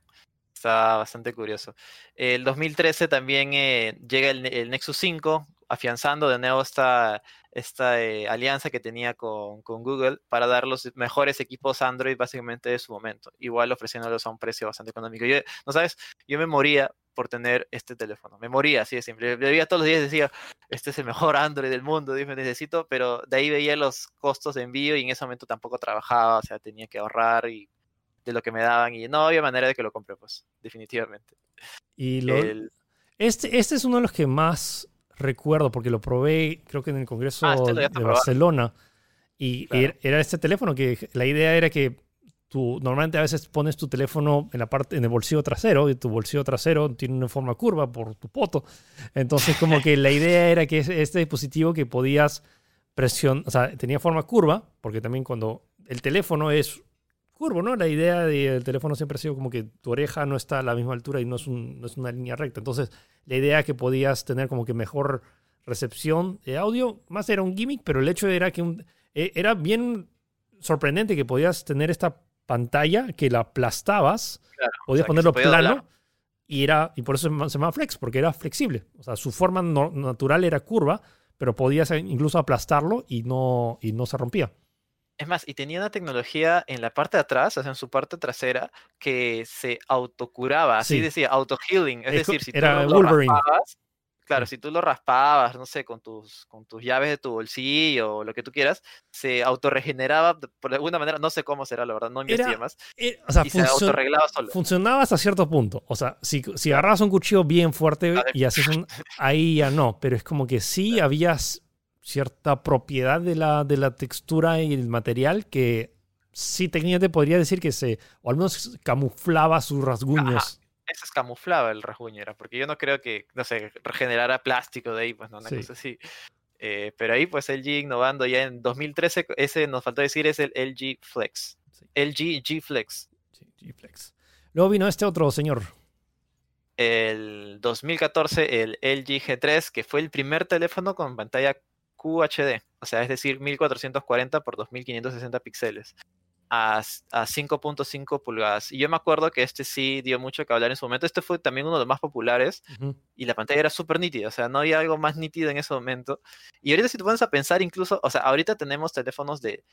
Está bastante curioso. El 2013 también eh, llega el, el Nexus 5, afianzando de nuevo esta, esta eh, alianza que tenía con, con Google para dar los mejores equipos Android básicamente de su momento. Igual ofreciéndolos a un precio bastante económico. Yo, no sabes, yo me moría por tener este teléfono. Me moría, así de simple. Le veía todos los días decía, este es el mejor Android del mundo, dime, necesito, pero de ahí veía los costos de envío y en ese momento tampoco trabajaba, o sea, tenía que ahorrar y de lo que me daban y no había manera de que lo compre, pues, definitivamente. Y lo, El- este, este es uno de los que más recuerdo porque lo probé, creo que en el Congreso Ah, este de. Barcelona. Y Claro. er- era este teléfono que la idea era que tú normalmente a veces pones tu teléfono en la parte en el bolsillo trasero y tu bolsillo trasero tiene una forma curva por tu poto. Entonces como que la idea era que es- este dispositivo que podías presionar, o sea, tenía forma curva, porque también cuando el teléfono es curvo, ¿no? La idea del teléfono siempre ha sido como que tu oreja no está a la misma altura y no es, un- no es una línea recta. Entonces, la idea que podías tener como que mejor recepción de audio, más era un gimmick, pero el hecho era que un- eh, era bien sorprendente que podías tener esta pantalla que la aplastabas, Claro, podías o sea, ponerlo podía plano y era y por eso se llama- se llama flex, porque era flexible. O sea, su forma no- natural era curva, pero podías incluso aplastarlo y no, y no se rompía. Es más, y tenía una tecnología en la parte de atrás, o sea, en su parte trasera, que se autocuraba, así Sí. decía, auto-healing. Es decir, si tú lo, Wolverine. raspabas, claro, si tú lo raspabas, no sé, con tus, con tus llaves de tu bolsillo o lo que tú quieras, se autorregeneraba por alguna manera, no sé cómo será, la verdad, no investigué más, Eh, o sea, y se autorreglaba solo. funcionaba hasta cierto punto. O sea, si, si agarrabas un cuchillo bien fuerte y haces un. Ahí ya no. Pero es como que sí había s- cierta propiedad de la, de la textura y el material que sí técnicamente podría decir que se. O al menos camuflaba sus rasguños. Eso es camuflaba el rasguño, era, porque yo no creo que, no sé, regenerara plástico de ahí, pues no, una Sí. cosa así. Eh, pero ahí, pues LG innovando ya en 2013, ese nos faltó decir es el LG Flex. Sí. LG G Flex. Sí, G-Flex. Luego vino este otro señor. El 2014, el LG G3, que fue el primer teléfono con pantalla QHD, o sea, es decir, 1440 por 2560 píxeles. A, s- a 5.5 pulgadas. Y yo me acuerdo que este sí dio mucho que hablar en su momento. Este fue también uno de los más populares. Y la pantalla era súper nítida, o sea, no había algo más nítido en ese momento. Y ahorita si te pones a pensar incluso, o sea, ahorita tenemos teléfonos de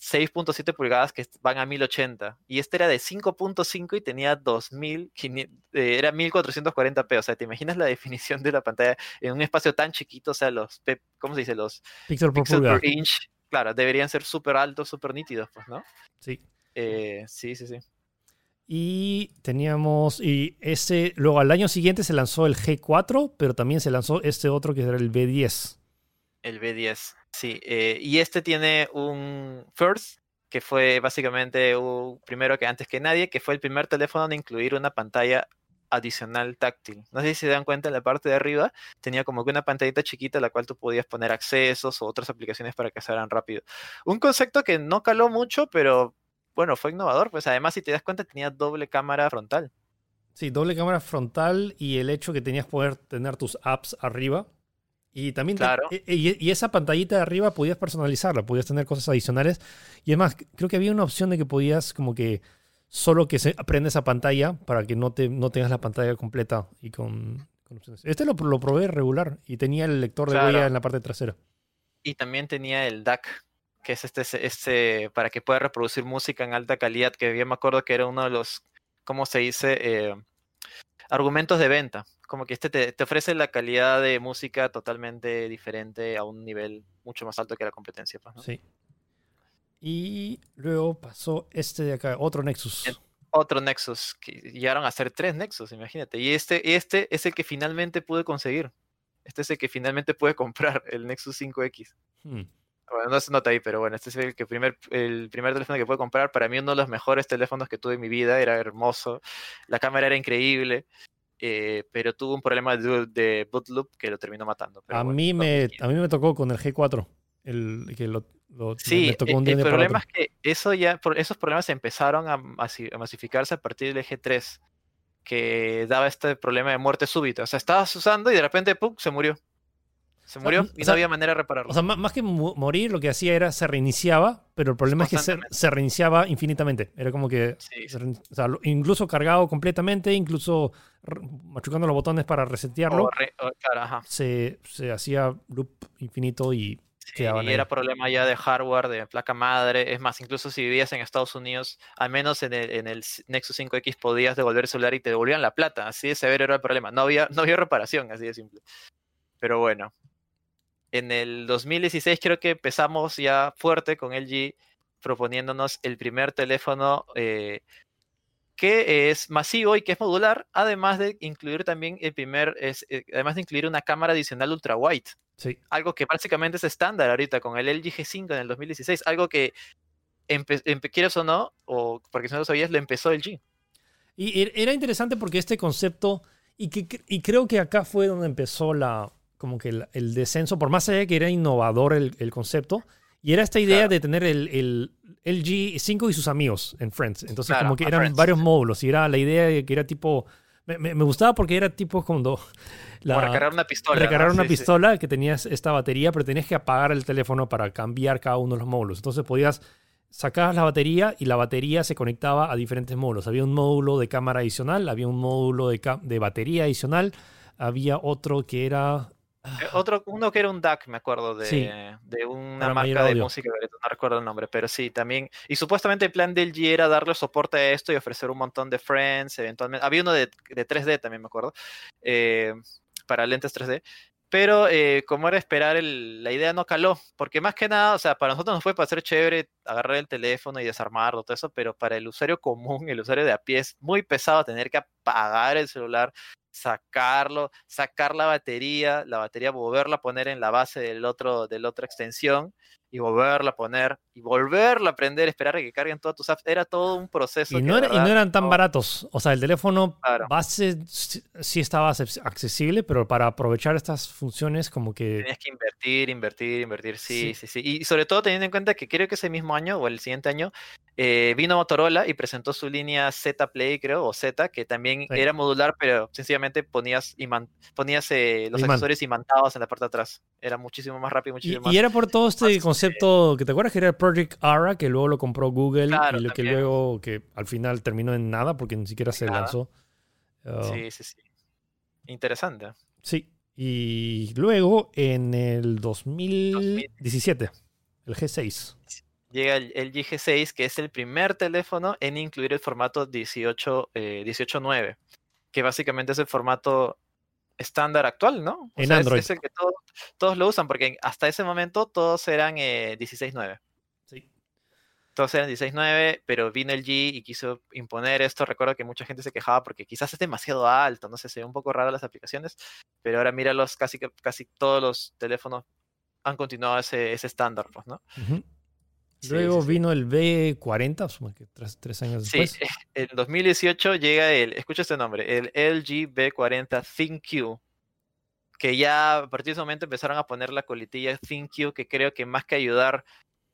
6.7 pulgadas que van a 1080 y este era de 5.5 y tenía 2500, eh, era 1440p, o sea, ¿te imaginas la definición de la pantalla en un espacio tan chiquito? O sea, los, ¿cómo se dice? Los Pixel por pulgada. per inch, claro, deberían ser súper altos, súper nítidos, pues, ¿no? Sí. Eh, sí, sí, sí. Y teníamos, y ese, luego al año siguiente se lanzó el G4, pero también se lanzó este otro que era el B10. El B10, sí. eh, y este tiene un First, que fue básicamente un, primero que antes que nadie, que fue el primer teléfono en incluir una pantalla adicional táctil. No sé si se dan cuenta, en la parte de arriba tenía como que una pantallita chiquita a la cual tú podías poner accesos o otras aplicaciones para que se hagan rápido. Un concepto que no caló mucho, pero bueno, fue innovador. Pues además, si te das cuenta, tenía doble cámara frontal. Sí, doble cámara frontal y el hecho que tenías poder tener tus apps arriba. Y también Claro. e- y, y esa pantallita de arriba podías personalizarla, podías tener cosas adicionales. Y además, creo que había una opción de que podías como que solo que se prenda esa pantalla para que no, te, no tengas la pantalla completa y con, con opciones. Este lo, lo probé regular y tenía el lector de Claro. huella en la parte trasera. Y también tenía el DAC, que es este, este para que pueda reproducir música en alta calidad, que yo me acuerdo que era uno de los, ¿cómo se dice? Eh, argumentos de venta. Como que este te, te ofrece la calidad de música totalmente diferente a un nivel mucho más alto que la competencia. pues, ¿no? Sí. Y luego pasó este de acá, otro Nexus. El- Otro Nexus, que llegaron a ser tres Nexus, imagínate. Y este, este es el que finalmente pude conseguir. Este es el que finalmente pude comprar, el Nexus 5X. Hmm. Bueno, no se nota ahí, pero bueno, este es el, que primer, el primer teléfono que pude comprar. Para mí uno de los mejores teléfonos que tuve en mi vida, era hermoso. La cámara era increíble, eh, pero tuvo un problema de, de bootloop que lo terminó matando. pero A, bueno, mí me, 2015. a mí me tocó con el G4. El, que lo, lo- Sí, e- el, para problema es que eso ya, esos problemas empezaron a, a masificarse a partir del G3, que daba este problema de muerte súbita. O sea, estabas usando y de repente, ¡pum!, se murió. Se murió o y sea, no había manera de repararlo. O sea, má- más que mu- morir, lo que hacía era se reiniciaba, pero el problema es que se, reiniciaba infinitamente. Era como que, Sí, se o sea, incluso cargado completamente, incluso machucando los botones para resetearlo, o re- o- claro, ajá. se, se hacía loop infinito y Sí, y era problema ya de hardware, de placa madre. Es más, incluso si vivías en Estados Unidos, al menos en el, en el S- Nexus 5X podías devolver el celular y te devolvían la plata. Así de severo era el problema. No había, no había reparación, así de simple. Pero bueno. En el 2016 creo que empezamos ya fuerte con LG proponiéndonos el primer teléfono eh, que es masivo y que es modular, además de incluir también el primer, es, eh, además de incluir una cámara adicional ultra wide Sí. algo que básicamente es estándar ahorita con el LG G5 en el 2016, algo que quieres o no, o porque si no lo sabías, lo empezó LG. Y er- era interesante porque este concepto, y, que, y creo que acá fue donde empezó la, como que el, el descenso, por más allá de que era innovador el, el concepto, y era esta idea Claro. de tener el, el LG 5 y sus amigos en Friends. Entonces Claro, como que eran Friends, varios sí. módulos, y era la idea de que era tipo... Me, me- me gustaba porque era tipo cuando... La, Como recargar una pistola. ¿no? recargar una Sí, sí. pistola que tenías esta batería, pero tenías que apagar el teléfono para cambiar cada uno de los módulos. Entonces podías sacar la batería y la batería se conectaba a diferentes módulos. Había un módulo de cámara adicional, había un módulo de, de batería adicional, había otro que era... Eh, Otro, uno que era un DAC, me acuerdo, de, Sí. de una marca de música, no recuerdo el nombre, pero sí, también. Y supuestamente el plan del LG era darle soporte a esto y ofrecer un montón de friends, eventualmente. Había uno de, de 3D también, me acuerdo, eh, para lentes 3D. Pero eh, como era esperar, el- la idea no caló, porque más que nada, o sea, para nosotros nos fue para ser chévere agarrar el teléfono y desarmarlo, todo eso, pero para el usuario común, el usuario de a pie, es muy pesado tener que apagar el celular, sacarlo, sacar la batería, la batería volverla a poner en la base del otro, de la otra extensión y volverla a poner y volverla a prender, esperar a que carguen todas tus apps. Era todo un proceso. Y no, era- y no eran tan no- baratos. O sea, el teléfono Claro. base sí estaba acces- accesible, pero para aprovechar estas funciones como que... Tenías que invertir, invertir, invertir, sí, Sí. sí, sí, Y sobre todo teniendo en cuenta que creo que ese mismo año o el siguiente año eh, vino Motorola y presentó su línea Z Play, creo, o Z, que también Sí. era modular, pero sencillamente ponías, iman- ponías eh, los Imán. accesorios imantados en la parte de atrás. Era muchísimo más rápido, Y, muchísimo más. y era por todo este eh, concepto que te acuerdas que era el Project Ara, que luego lo compró Google Claro, y lo que luego que al final terminó en nada porque ni siquiera se Nada. lanzó. Uh, Sí, sí, sí. Interesante. sí. Y luego en el 2017, el G6. Llega el, el G6, que es el primer teléfono en incluir el formato 18, eh, 18.9, que básicamente es el formato estándar actual, ¿no? O En sea, Android. Es, el que todo- todos lo usan, porque hasta ese momento todos eran eh, 16.9. Sí. Todos eran 16.9, pero vino el G y quiso imponer esto. Recuerdo que mucha gente se quejaba porque quizás es demasiado alto, no sé, se ve un poco raro las aplicaciones, pero ahora míralos, casi, casi todos los teléfonos han continuado ese, ese estándar, pues, ¿no? Luego sí, sí. vino el B40, supongo que tres, tres años Sí, después. En 2018 llega el, escucha este nombre, el LG B40 ThinQ, que ya a partir de ese momento empezaron a poner la coletilla ThinQ, que creo que más que ayudar,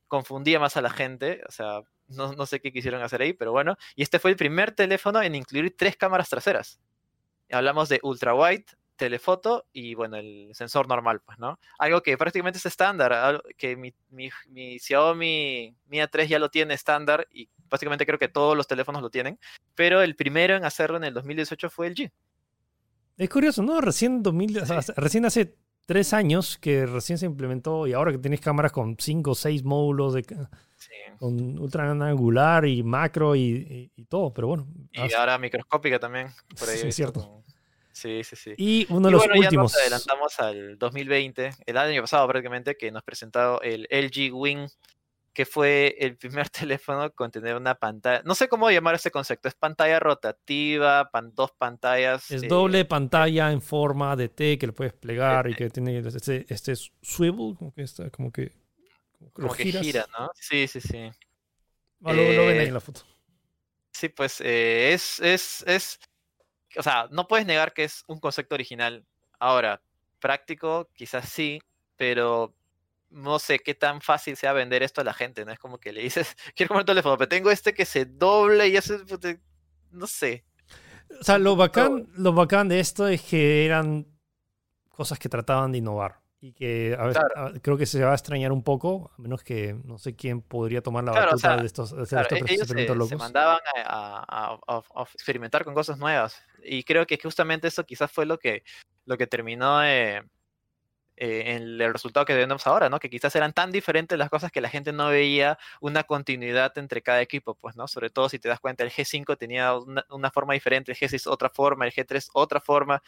confundía más a la gente, o sea, no, no sé qué quisieron hacer ahí, pero bueno, y este fue el primer teléfono en incluir tres cámaras traseras. Hablamos de ultra wide, telefoto y bueno, el sensor normal, pues, ¿no? Algo que prácticamente es estándar, que mi, mi, mi Xiaomi Mi A3 ya lo tiene estándar y básicamente creo que todos los teléfonos lo tienen, pero el primero en hacerlo en el 2018 fue el G. Es curioso, ¿no? Recién, 2000, o sea, recién hace tres años que recién se implementó y ahora que tienes cámaras con cinco o seis módulos de, Sí. con ultra angular y macro y, y- y todo, pero bueno. Y ahora microscópica también. Por ahí Sí, es cierto. Sí, sí, sí. Y uno de Y los bueno, ya últimos. nos adelantamos al 2020, el año pasado prácticamente, que nos presentó el LG Wing, que fue el primer teléfono con tener una pantalla, no sé cómo llamar ese concepto, es pantalla rotativa, dos pantallas. Es doble pantalla en forma de T que lo puedes plegar y que tiene este, este swivel, como que está, como que... Como, que gira, ¿no? Sí, sí, sí. Ah, lo, ven ahí en la foto. Sí, pues es, es, es, o sea, no puedes negar que es un concepto original. Ahora, práctico, quizás sí, pero no sé qué tan fácil sea vender esto a la gente, ¿no? Es como que le dices, quiero comprar un teléfono, pero tengo este que se doble y eso, no sé. O sea, lo bacán, lo bacán de esto es que eran cosas que trataban de innovar y que a veces, creo que se va a extrañar un poco, a menos que no sé quién podría tomar la batuta de estos, de estos e-, experimentos locos. Se mandaban a, experimentar con cosas nuevas y creo que justamente eso quizás fue lo que, lo que terminó eh, eh, en el resultado que tenemos ahora, ¿no? Que quizás eran tan diferentes las cosas que la gente no veía una continuidad entre cada equipo, pues, ¿no? Sobre todo si te das cuenta, el G5 tenía una, forma diferente, el G6 otra forma, el G3 otra forma,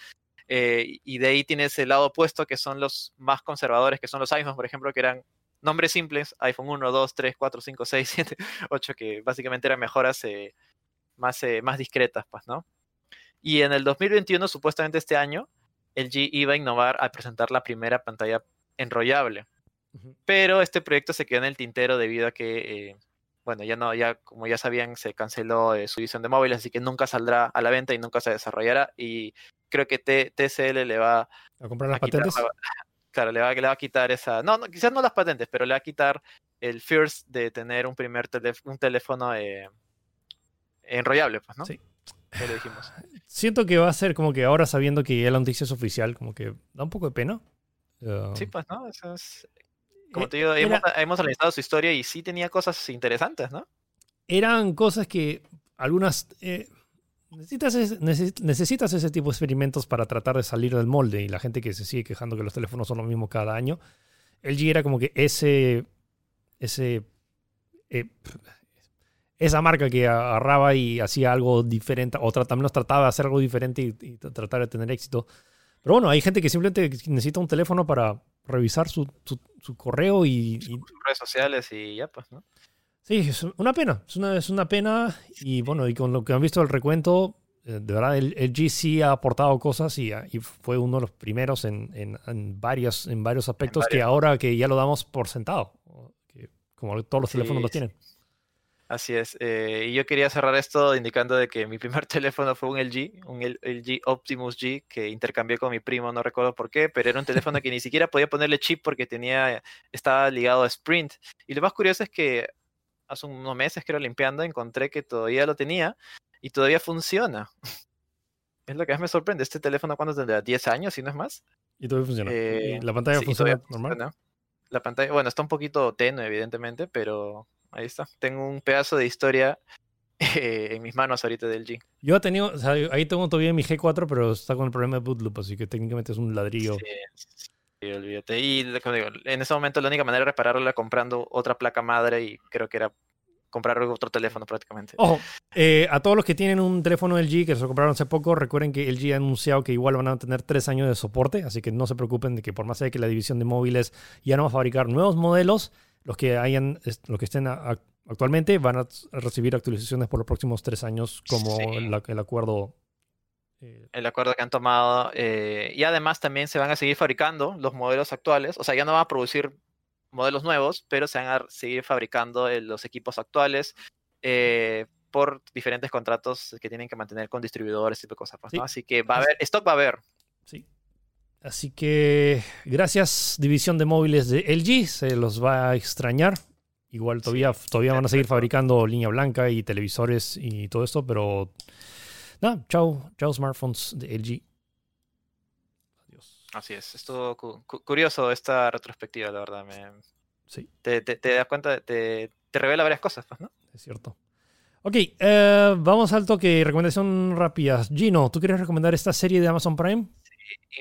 eh, y de ahí tienes el lado opuesto, que son los más conservadores, que son los iPhones, por ejemplo, que eran nombres simples, iPhone 1, 2, 3, 4, 5, 6, 7, 8, que básicamente eran mejoras eh, más, más discretas, pues, ¿no? Y en el 2021, supuestamente este año, LG iba a innovar al presentar la primera pantalla enrollable. Pero este proyecto se quedó en el tintero debido a que, eh, bueno, ya no, ya como ya sabían, se canceló eh, su división de móviles, así que nunca saldrá a la venta y nunca se desarrollará. Y creo que TCL le va a comprar las patentes. claro, le va, le va a quitar esa. No, quizás no las patentes, pero le va a quitar el first de tener un primer un teléfono eh, enrollable, pues, ¿no? Sí dijimos. Siento que va a ser como que ahora sabiendo que ya la noticia es oficial, como que da un poco de pena. sí, pues, ¿no? Eso es... Como te digo, hemos, hemos, analizado su historia y sí tenía cosas interesantes, ¿no? Eran cosas que algunas... Eh, necesitas, necesitas ese tipo de experimentos para tratar de salir del molde y la gente que se sigue quejando que los teléfonos son lo mismo cada año. LG era como que ese... ese eh, esa marca que agarraba y hacía algo diferente, o también nos trataba de hacer algo diferente y, tratar de tener éxito. Pero bueno, hay gente que simplemente necesita un teléfono para revisar su, su, correo y, redes sociales y ya, pues, ¿no? Sí, es una pena, es una, es una pena. Y bueno, y con lo que han visto el recuento, eh, de verdad, el, el GC ha aportado cosas y, y, fue uno de los primeros en, en, en varios, en varios aspectos que ahora que ya lo damos por sentado, que como todos los teléfonos lo tienen. Así es. Eh, y yo quería cerrar esto indicando de que mi primer teléfono fue un LG, un LG Optimus G que intercambié con mi primo, no recuerdo por qué, pero era un teléfono que ni siquiera podía ponerle chip porque tenía, estaba ligado a Sprint. Y lo más curioso es que hace unos meses, creo, limpiando, encontré que todavía lo tenía y todavía funciona. Es lo que más me sorprende. Este teléfono, ¿cuándo tendrá? ¿10 años, si no es más? Y todavía funciona. Eh, ¿La pantalla funciona normal? La pantalla, bueno, está un poquito tenue, evidentemente, pero ahí está. Tengo un pedazo de historia eh, en mis manos ahorita del G. Yo he tenido, o sea, ahí tengo todavía mi G4, pero está con el problema de bootloop, así que técnicamente es un ladrillo. Sí, sí olvídate. Y en ese momento la única manera de repararlo era comprando otra placa madre y creo que era comprar otro teléfono prácticamente. Ojo, eh, a todos los que tienen un teléfono LG que se compraron hace poco, recuerden que LG ha anunciado que igual van a tener tres años de soporte, así que no se preocupen de que por más de que la división de móviles ya no va a fabricar nuevos modelos, los que hayan, los que estén actualmente van a recibir actualizaciones por los próximos tres años como el, acuerdo. Eh, el acuerdo que han tomado. Eh, y además también se van a seguir fabricando los modelos actuales. O sea, ya no van a producir modelos nuevos, pero se van a seguir fabricando eh, los equipos actuales por diferentes contratos que tienen que mantener con distribuidores y tipo de cosas. Pues, Así que va a haber, stock va a haber. Sí, Así que gracias división de móviles de LG, se los va a extrañar. Igual todavía, todavía van a seguir fabricando línea blanca y televisores y todo esto, pero nada, chao, chao smartphones de LG. Así es, esto curioso esta retrospectiva, la verdad. Me, sí. Te, das cuenta, te, te revela varias cosas, pues, ¿no? Es cierto. Ok, eh, vamos al toque. Recomendación rápida. Gino, ¿tú quieres recomendar esta serie de Amazon Prime?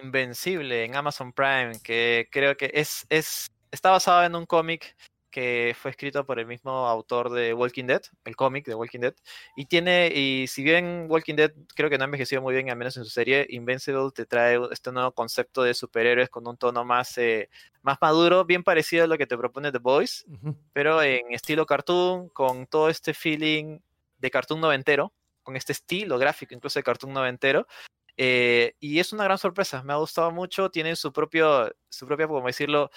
Invencible en Amazon Prime, que creo que es, es está basado en un cómic que fue escrito por el mismo autor de Walking Dead, el cómic de Walking Dead. Y tiene, y si bien Walking Dead creo que no ha envejecido muy bien, al menos en su serie, Invincible te trae este nuevo concepto de superhéroes con un tono más, eh, más maduro, bien parecido a lo que te propone The Boys, pero en estilo cartoon, con todo este feeling de cartoon noventero, con este estilo gráfico incluso de cartoon noventero. Eh, y es una gran sorpresa, me ha gustado mucho, tienen su propio, su propia, como decirlo,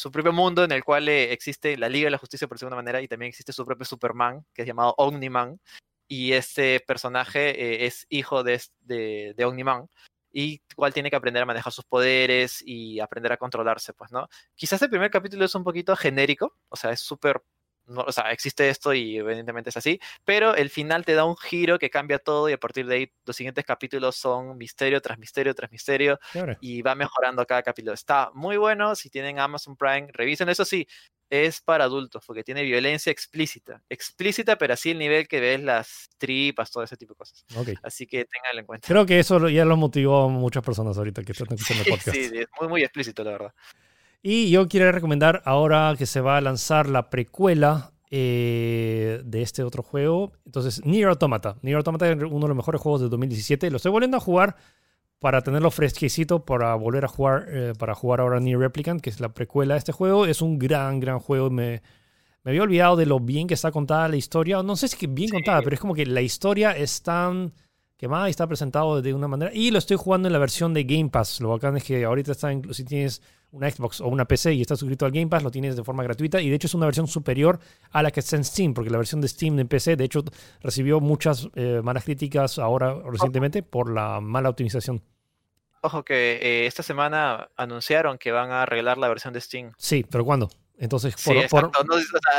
su propio mundo en el cual eh, existe la Liga de la Justicia por segunda manera y también existe su propio Superman, que es llamado Omniman, y este personaje eh, es hijo de, de, de Omniman y igual tiene que aprender a manejar sus poderes y aprender a controlarse, pues, ¿no? Quizás el primer capítulo es un poquito genérico, o sea, es súper o sea, existe esto y evidentemente es así, pero el final te da un giro que cambia todo y a partir de ahí los siguientes capítulos son misterio tras misterio tras misterio y va mejorando cada capítulo. Está muy bueno, si tienen Amazon Prime, revisen, eso sí, es para adultos porque tiene violencia explícita, explícita pero así el nivel que ves las tripas, todo ese tipo de cosas. Así que tenganlo en cuenta. Creo que eso ya lo motivó a muchas personas ahorita que están escuchando el podcast. sí, es muy, muy explícito, la verdad. Y yo quiero recomendar ahora que se va a lanzar la precuela eh, de este otro juego. Entonces, Nier Automata. Nier Automata es uno de los mejores juegos de 2017. Lo estoy volviendo a jugar para tenerlo fresquecito, para volver a jugar, eh, para jugar ahora Nier Replicant, que es la precuela de este juego. Es un gran, gran juego. Me, me había olvidado de lo bien que está contada la historia. No sé si es bien contada, pero es como que la historia es tan quemada y está presentado de una manera. Y lo estoy jugando en la versión de Game Pass. Lo bacán es que ahorita está, si tienes una Xbox o una PC y estás suscrito al Game Pass, lo tienes de forma gratuita y de hecho es una versión superior a la que está en Steam, porque la versión de Steam en PC de hecho recibió muchas eh, malas críticas ahora recientemente por la mala optimización. Ojo que eh, esta semana anunciaron que van a arreglar la versión de Steam. Sí, pero ¿cuándo? Entonces, por,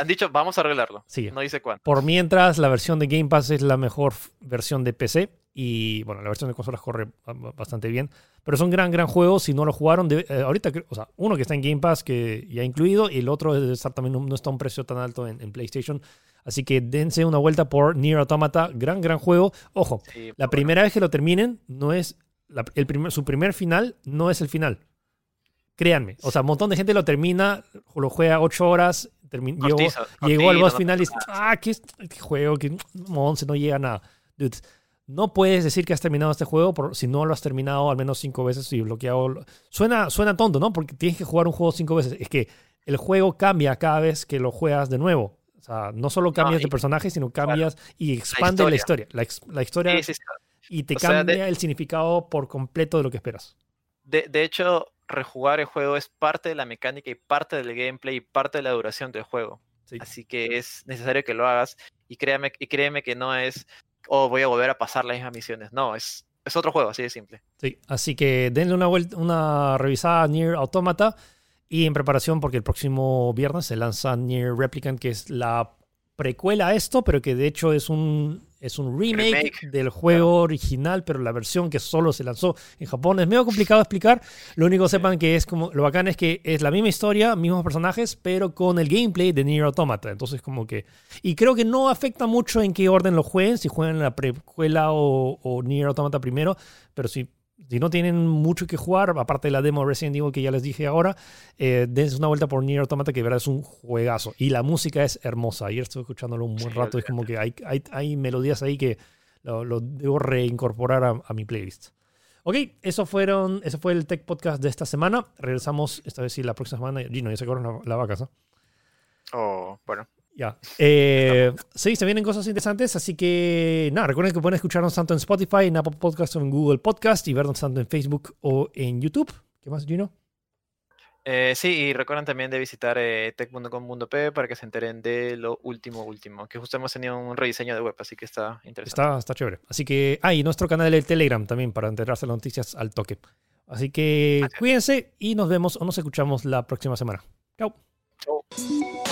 han dicho, vamos a arreglarlo. Sí. No dice cuándo. Por mientras, la versión de Game Pass es la mejor versión de PC y bueno, la versión de consolas corre bastante bien. Pero son gran, gran juegos. Si no lo jugaron, eh, ahorita, o sea, uno que está en Game Pass que ya incluido y el otro debe estar también no, está a un precio tan alto en, PlayStation. Así que dense una vuelta por Nier Automata. Gran, gran juego. Ojo, la primera vez que lo terminen, no es el primer, su primer final, no es el final. Créanme. O sea, un montón de gente lo termina, lo juega 8 horas, llegó, llegó, al boss final y dice, ah, qué, juego, que monse, no llega a nada. Dudes no puedes decir que has terminado este juego por, si no lo has terminado al menos cinco veces y bloqueado. Suena, suena tonto, ¿no? Porque tienes que jugar un juego cinco veces. Es que el juego cambia cada vez que lo juegas de nuevo. O sea, no solo cambias de personaje, sino cambias y expande la historia. La, historia, y te cambia el significado por completo de lo que esperas. De, de, hecho, rejugar el juego es parte de la mecánica y parte del gameplay y parte de la duración del juego. Así que es necesario que lo hagas y créeme, y créeme que no es o voy a volver a pasar las mismas misiones. No, es, es otro juego, así de simple. Sí, así que denle una, vuelta, una revisada a Nier Automata y en preparación porque el próximo viernes se lanza Nier Replicant, que es la precuela a esto, pero que de hecho es un es un remake, del juego original, pero la versión que solo se lanzó en Japón. Es medio complicado de explicar. Lo único que sepan que es como. Lo bacán es que es la misma historia, mismos personajes, pero con el gameplay de Nier Automata. Entonces, como que. Y creo que no afecta mucho en qué orden lo jueguen, si juegan la precuela o, o Nier Automata primero, pero si si no tienen mucho que jugar, aparte de la demo Resident Evil que ya les dije ahora, eh, dense una vuelta por Nier Automata que verdad es un juegazo. Y la música es hermosa. Ayer estuve escuchándolo un buen rato. Es como que hay, hay, hay, melodías ahí que lo, debo reincorporar a, mi playlist. Ok, eso, fueron, eso fue el Tech Podcast de esta semana. Regresamos esta vez sí la próxima semana. Gino, ya se acabaron la, la vaca, Oh, bueno. Ya. Eh, sí, se vienen cosas interesantes, así que nada, recuerden que pueden escucharnos tanto en Spotify, en Apple Podcast o en Google Podcast y vernos tanto en Facebook o en YouTube. ¿Qué más, Gino? Eh, sí, y recuerden también de visitar eh, tech.com.p para que se enteren de lo último, último, que justo hemos tenido un rediseño de web, así que está interesante. Está, está chévere. Así que, ah, y nuestro canal de Telegram también para enterarse de las noticias al toque. Así que cuídense y nos vemos o nos escuchamos la próxima semana. Chao. Chao.